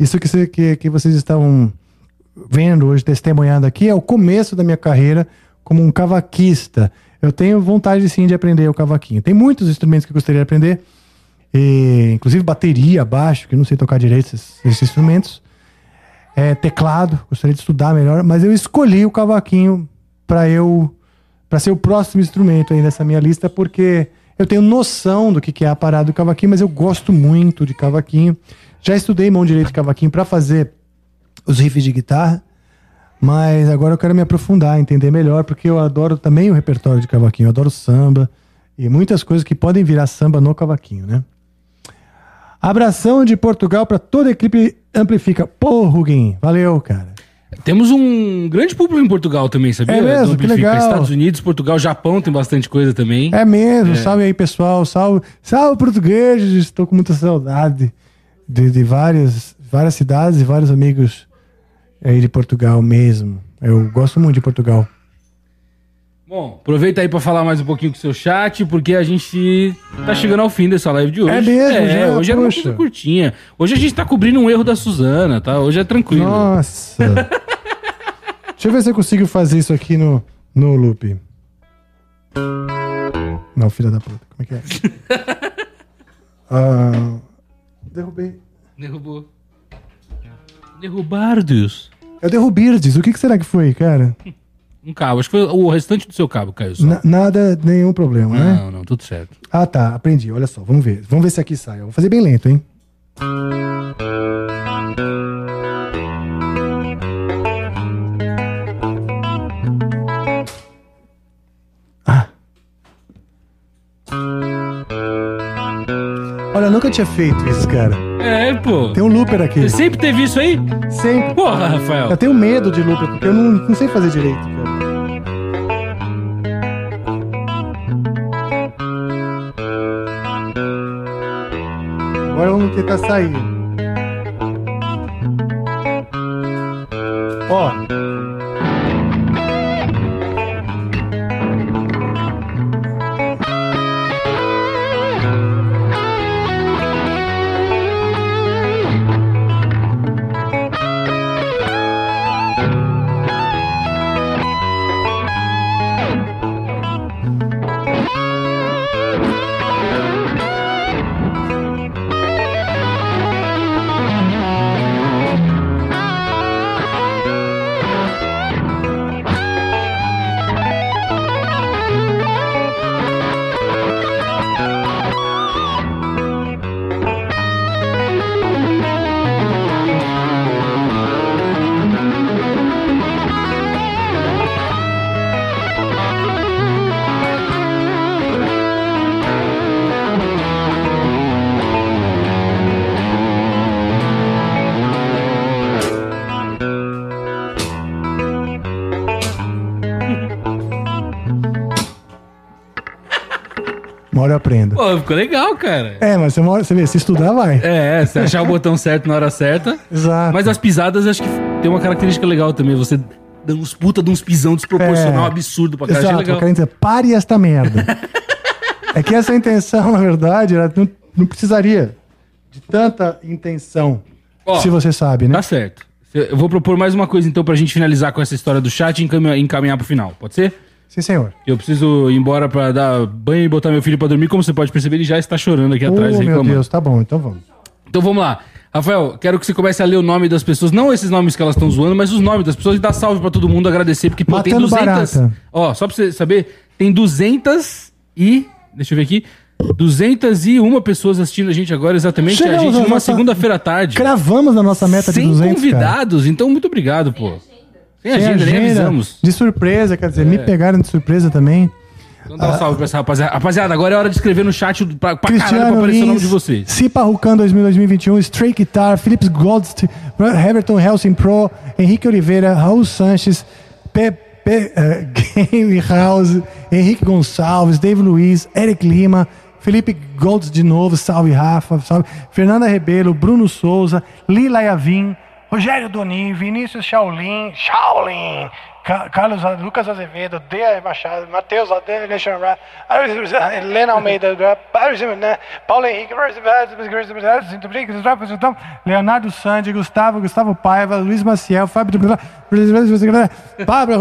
Isso que, que, que vocês estão vendo hoje, testemunhando aqui, é o começo da minha carreira como um cavaquista. Eu tenho vontade sim de aprender o cavaquinho. Tem muitos instrumentos que eu gostaria de aprender, e, inclusive bateria, baixo, que eu não sei tocar direito esses, esses instrumentos é, teclado, gostaria de estudar melhor, mas eu escolhi o cavaquinho para eu para ser o próximo instrumento aí nessa minha lista, porque eu tenho noção do que é a parada do cavaquinho, mas eu gosto muito de cavaquinho. Já estudei mão direita de cavaquinho para fazer os riffs de guitarra, mas agora eu quero me aprofundar, entender melhor, porque eu adoro também o repertório de cavaquinho, eu adoro samba e muitas coisas que podem virar samba no cavaquinho, né? Abração de Portugal para toda a equipe Amplifica. Pô, Ruguinho, valeu, cara.
Temos um grande público em Portugal também, sabia?
É mesmo?
Do
Que legal.
Estados Unidos, Portugal, Japão tem bastante coisa também.
É mesmo, salve aí, pessoal. Salve, salve portugueses. Estou com muita saudade de, de várias, várias cidades e vários amigos aí de Portugal mesmo. Eu gosto muito de Portugal.
Bom, aproveita aí pra falar mais um pouquinho com o seu chat, porque a gente tá chegando ao fim dessa live de hoje.
É mesmo,
É,
já?
hoje era uma coisa curtinha. Hoje a gente tá cobrindo um erro da Suzana, tá? Hoje é tranquilo.
Nossa. Deixa eu ver se eu consigo fazer isso aqui no, no loop. Não, filha da puta. Como é que é? Ah, derrubei.
Derrubou. Derrubardos.
Eu derrubirdes. O que, que será que foi, cara?
Um cabo. Acho que foi o restante do seu cabo, Caio. Só.
Na, nada, nenhum problema, não, né?
Não, não, tudo certo.
Ah, tá. Aprendi. Olha só, vamos ver. Vamos ver se aqui sai. Eu vou fazer bem lento, hein? Ah. Olha, eu nunca tinha feito isso, cara.
É, pô.
Tem um looper aqui.
Você sempre teve isso aí?
Sempre.
Porra, Rafael.
Eu tenho medo de looper, porque eu não, não sei fazer direito, cara. Agora vamos tentar sair. Ó.
Pô, ficou legal, cara.
É, mas você, uma hora, você vê, se estudar, vai.
É, se achar o botão certo na hora certa.
Exato.
Mas as pisadas acho que tem uma característica legal também. Você dando uns puta de uns pisão desproporcional,
É.
absurdo pra cara.
Exato,
legal.
dizer, pare esta merda. é que essa intenção, na verdade, ela não, não precisaria de tanta intenção,
Ó,
se você sabe, né?
Tá certo. Eu vou propor mais uma coisa então pra gente finalizar com essa história do chat e encaminhar, encaminhar pro final. Pode ser?
Sim, senhor.
Eu preciso ir embora pra dar banho e botar meu filho pra dormir. Como você pode perceber, ele já está chorando aqui atrás
oh, meu
reclamando.
Deus, tá bom, então vamos.
Então vamos lá. Rafael, quero que você comece a ler o nome das pessoas, não esses nomes que elas estão zoando, mas os nomes das pessoas e dar salve pra todo mundo, agradecer, porque pô, tem
Matando
200.
barata.
Ó, só pra você saber, tem 200 e. Deixa eu ver aqui. 201 pessoas assistindo a gente agora, exatamente. a
Chegamos
gente
na
numa
nossa-
segunda-feira à tarde.
Cravamos a nossa meta de
Sem
200, cara.
convidados, então muito obrigado, pô. Sem
Sem
agenda, nem
agenda,
avisamos.
De surpresa, quer dizer, me pegaram de surpresa também.
Então dá um salve pra essa rapaziada. Rapaziada, agora é hora de escrever no chat pra, pra caralho pra
Cristiano
aparecer o nome
Lins,
de vocês.
Cipa Rucan 2021, Stray Guitar, Philips Goldst, Everton Helsing Pro, Henrique Oliveira, Raul Sanches, Pepe eh, Game House, Henrique Gonçalves, Dave Luiz, Eric Lima, Felipe Golds de novo, salve Rafa, salve Fernanda Rebelo, Bruno Souza, Lila Yavin, Rogério Doni, Vinícius Shaolin, Shaolin, Ca- Carlos Lucas Azevedo, Dea Machado, Matheus Alexandre, Helena Almeida, Paulo Henrique, Leonardo Sandi, Gustavo, Gustavo Paiva, Luiz Maciel, Fábio Pablo,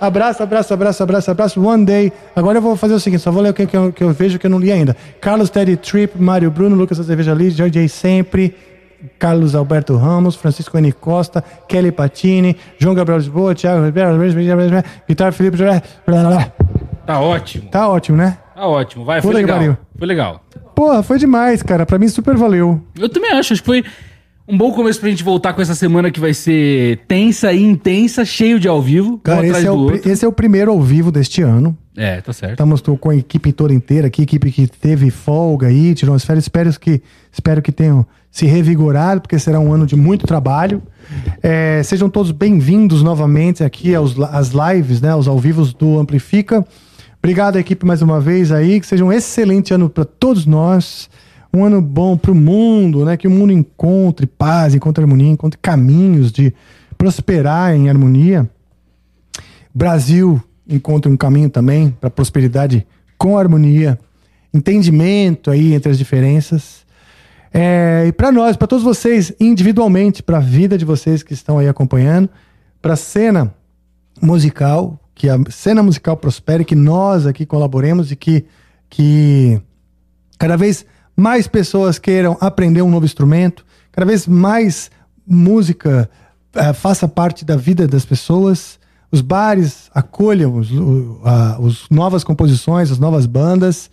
abraço, abraço, abraço, abraço, abraço, one day. Agora eu vou fazer o seguinte, só vou ler o que, eu, que eu vejo que eu não li ainda. Carlos Teddy Trip, Mário Bruno, Lucas Azevedo Ali, JJ Sempre, Carlos Alberto Ramos, Francisco N. Costa, Kelly Patini, João Gabriel Lisboa, Thiago Ribeiro, Vitor Felipe.
Tá ótimo.
Tá ótimo, né?
Tá ótimo. Vai, foi
Puta
legal. Foi legal.
Porra, foi demais, cara. Pra mim super valeu.
Eu também acho, acho que foi um bom começo pra gente voltar com essa semana que vai ser tensa e intensa, cheio de ao vivo,
Cara, esse é, o, esse é o primeiro ao vivo deste ano.
É, tá certo.
Estamos com a equipe toda inteira aqui, equipe que teve folga aí, tirou as férias. Espero que, espero que tenham se revigorado, porque será um ano de muito trabalho. É, sejam todos bem-vindos novamente aqui aos, às lives, né, aos ao vivos do Amplifica. Obrigado, equipe, mais uma vez aí. Que seja um excelente ano para todos nós. Um ano bom para o mundo, né? Que o mundo encontre paz, encontre harmonia, encontre caminhos de prosperar em harmonia. Brasil encontre um caminho também para prosperidade com harmonia, entendimento aí entre as diferenças. É, e para nós, para todos vocês individualmente, para a vida de vocês que estão aí acompanhando, para a cena musical, que a cena musical prospere, que nós aqui colaboremos e que, que cada vez mais pessoas queiram aprender um novo instrumento, cada vez mais música eh, faça parte da vida das pessoas, os bares acolham os, os novas composições, as novas bandas,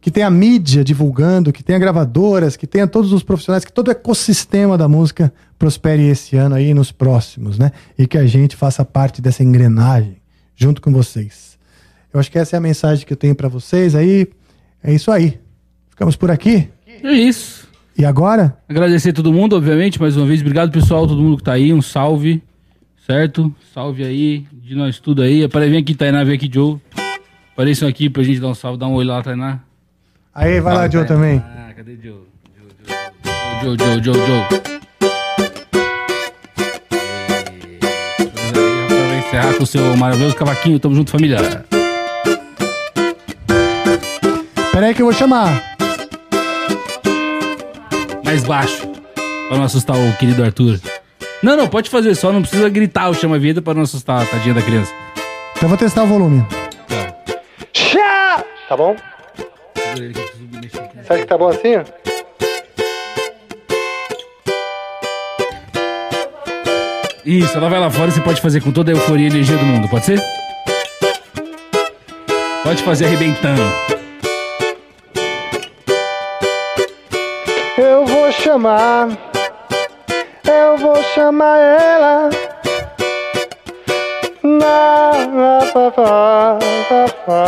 que tenha mídia divulgando, que tenha gravadoras, que tenha todos os profissionais, que todo o ecossistema da música prospere esse ano aí e nos próximos, né? E que a gente faça parte dessa engrenagem junto com vocês. Eu acho que essa é a mensagem que eu tenho para vocês aí. É isso aí. Ficamos por aqui.
É isso.
E agora?
Agradecer a todo mundo, obviamente, mais uma vez. Obrigado, pessoal, todo mundo que tá aí. Um salve, certo? Salve aí, de nós tudo aí. Para vem aqui, Tainá, vem aqui, Joe. Apareçam aqui pra gente dar um salve, dar um oi lá, Tainá.
Aí, vai lá, Joe, também.
Ah, cadê Joe? Joe, Joe, Joe, Joe, Joe. Vai encerrar com o seu maravilhoso cavaquinho. Tamo junto, família.
Pera aí que eu vou chamar.
Mais baixo. Pra não assustar o querido Arthur. Não, não, pode fazer só, não precisa gritar o chama-vida pra não assustar a tadinha da criança.
Então eu vou testar o volume. Chá! Tá bom? Você acha que tá bom assim? ó?
Isso, ela vai lá fora e você pode fazer com toda a euforia e energia do mundo, pode ser? Pode fazer arrebentando.
Chamar. Eu vou chamar ela. Na, pa, pa, pa, pa.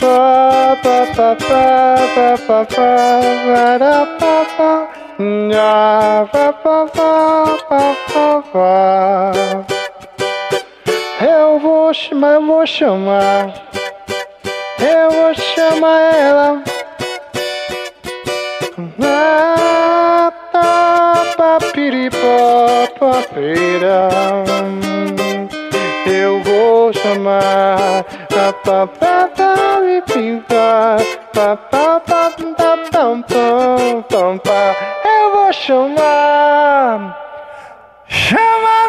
Pa, pa, pa, pa, pa, pa, pa, ra, pa, pa. Nha, pa, pa, pa, pa, pa, pa. Eu vou chamar, eu vou chamar. Eu vou chamar ela. Eu vou chamar pa, pa, pa, pa, ri, pi, pa, pa, pa, pa, pa, pa. Eu vou chamar. Chama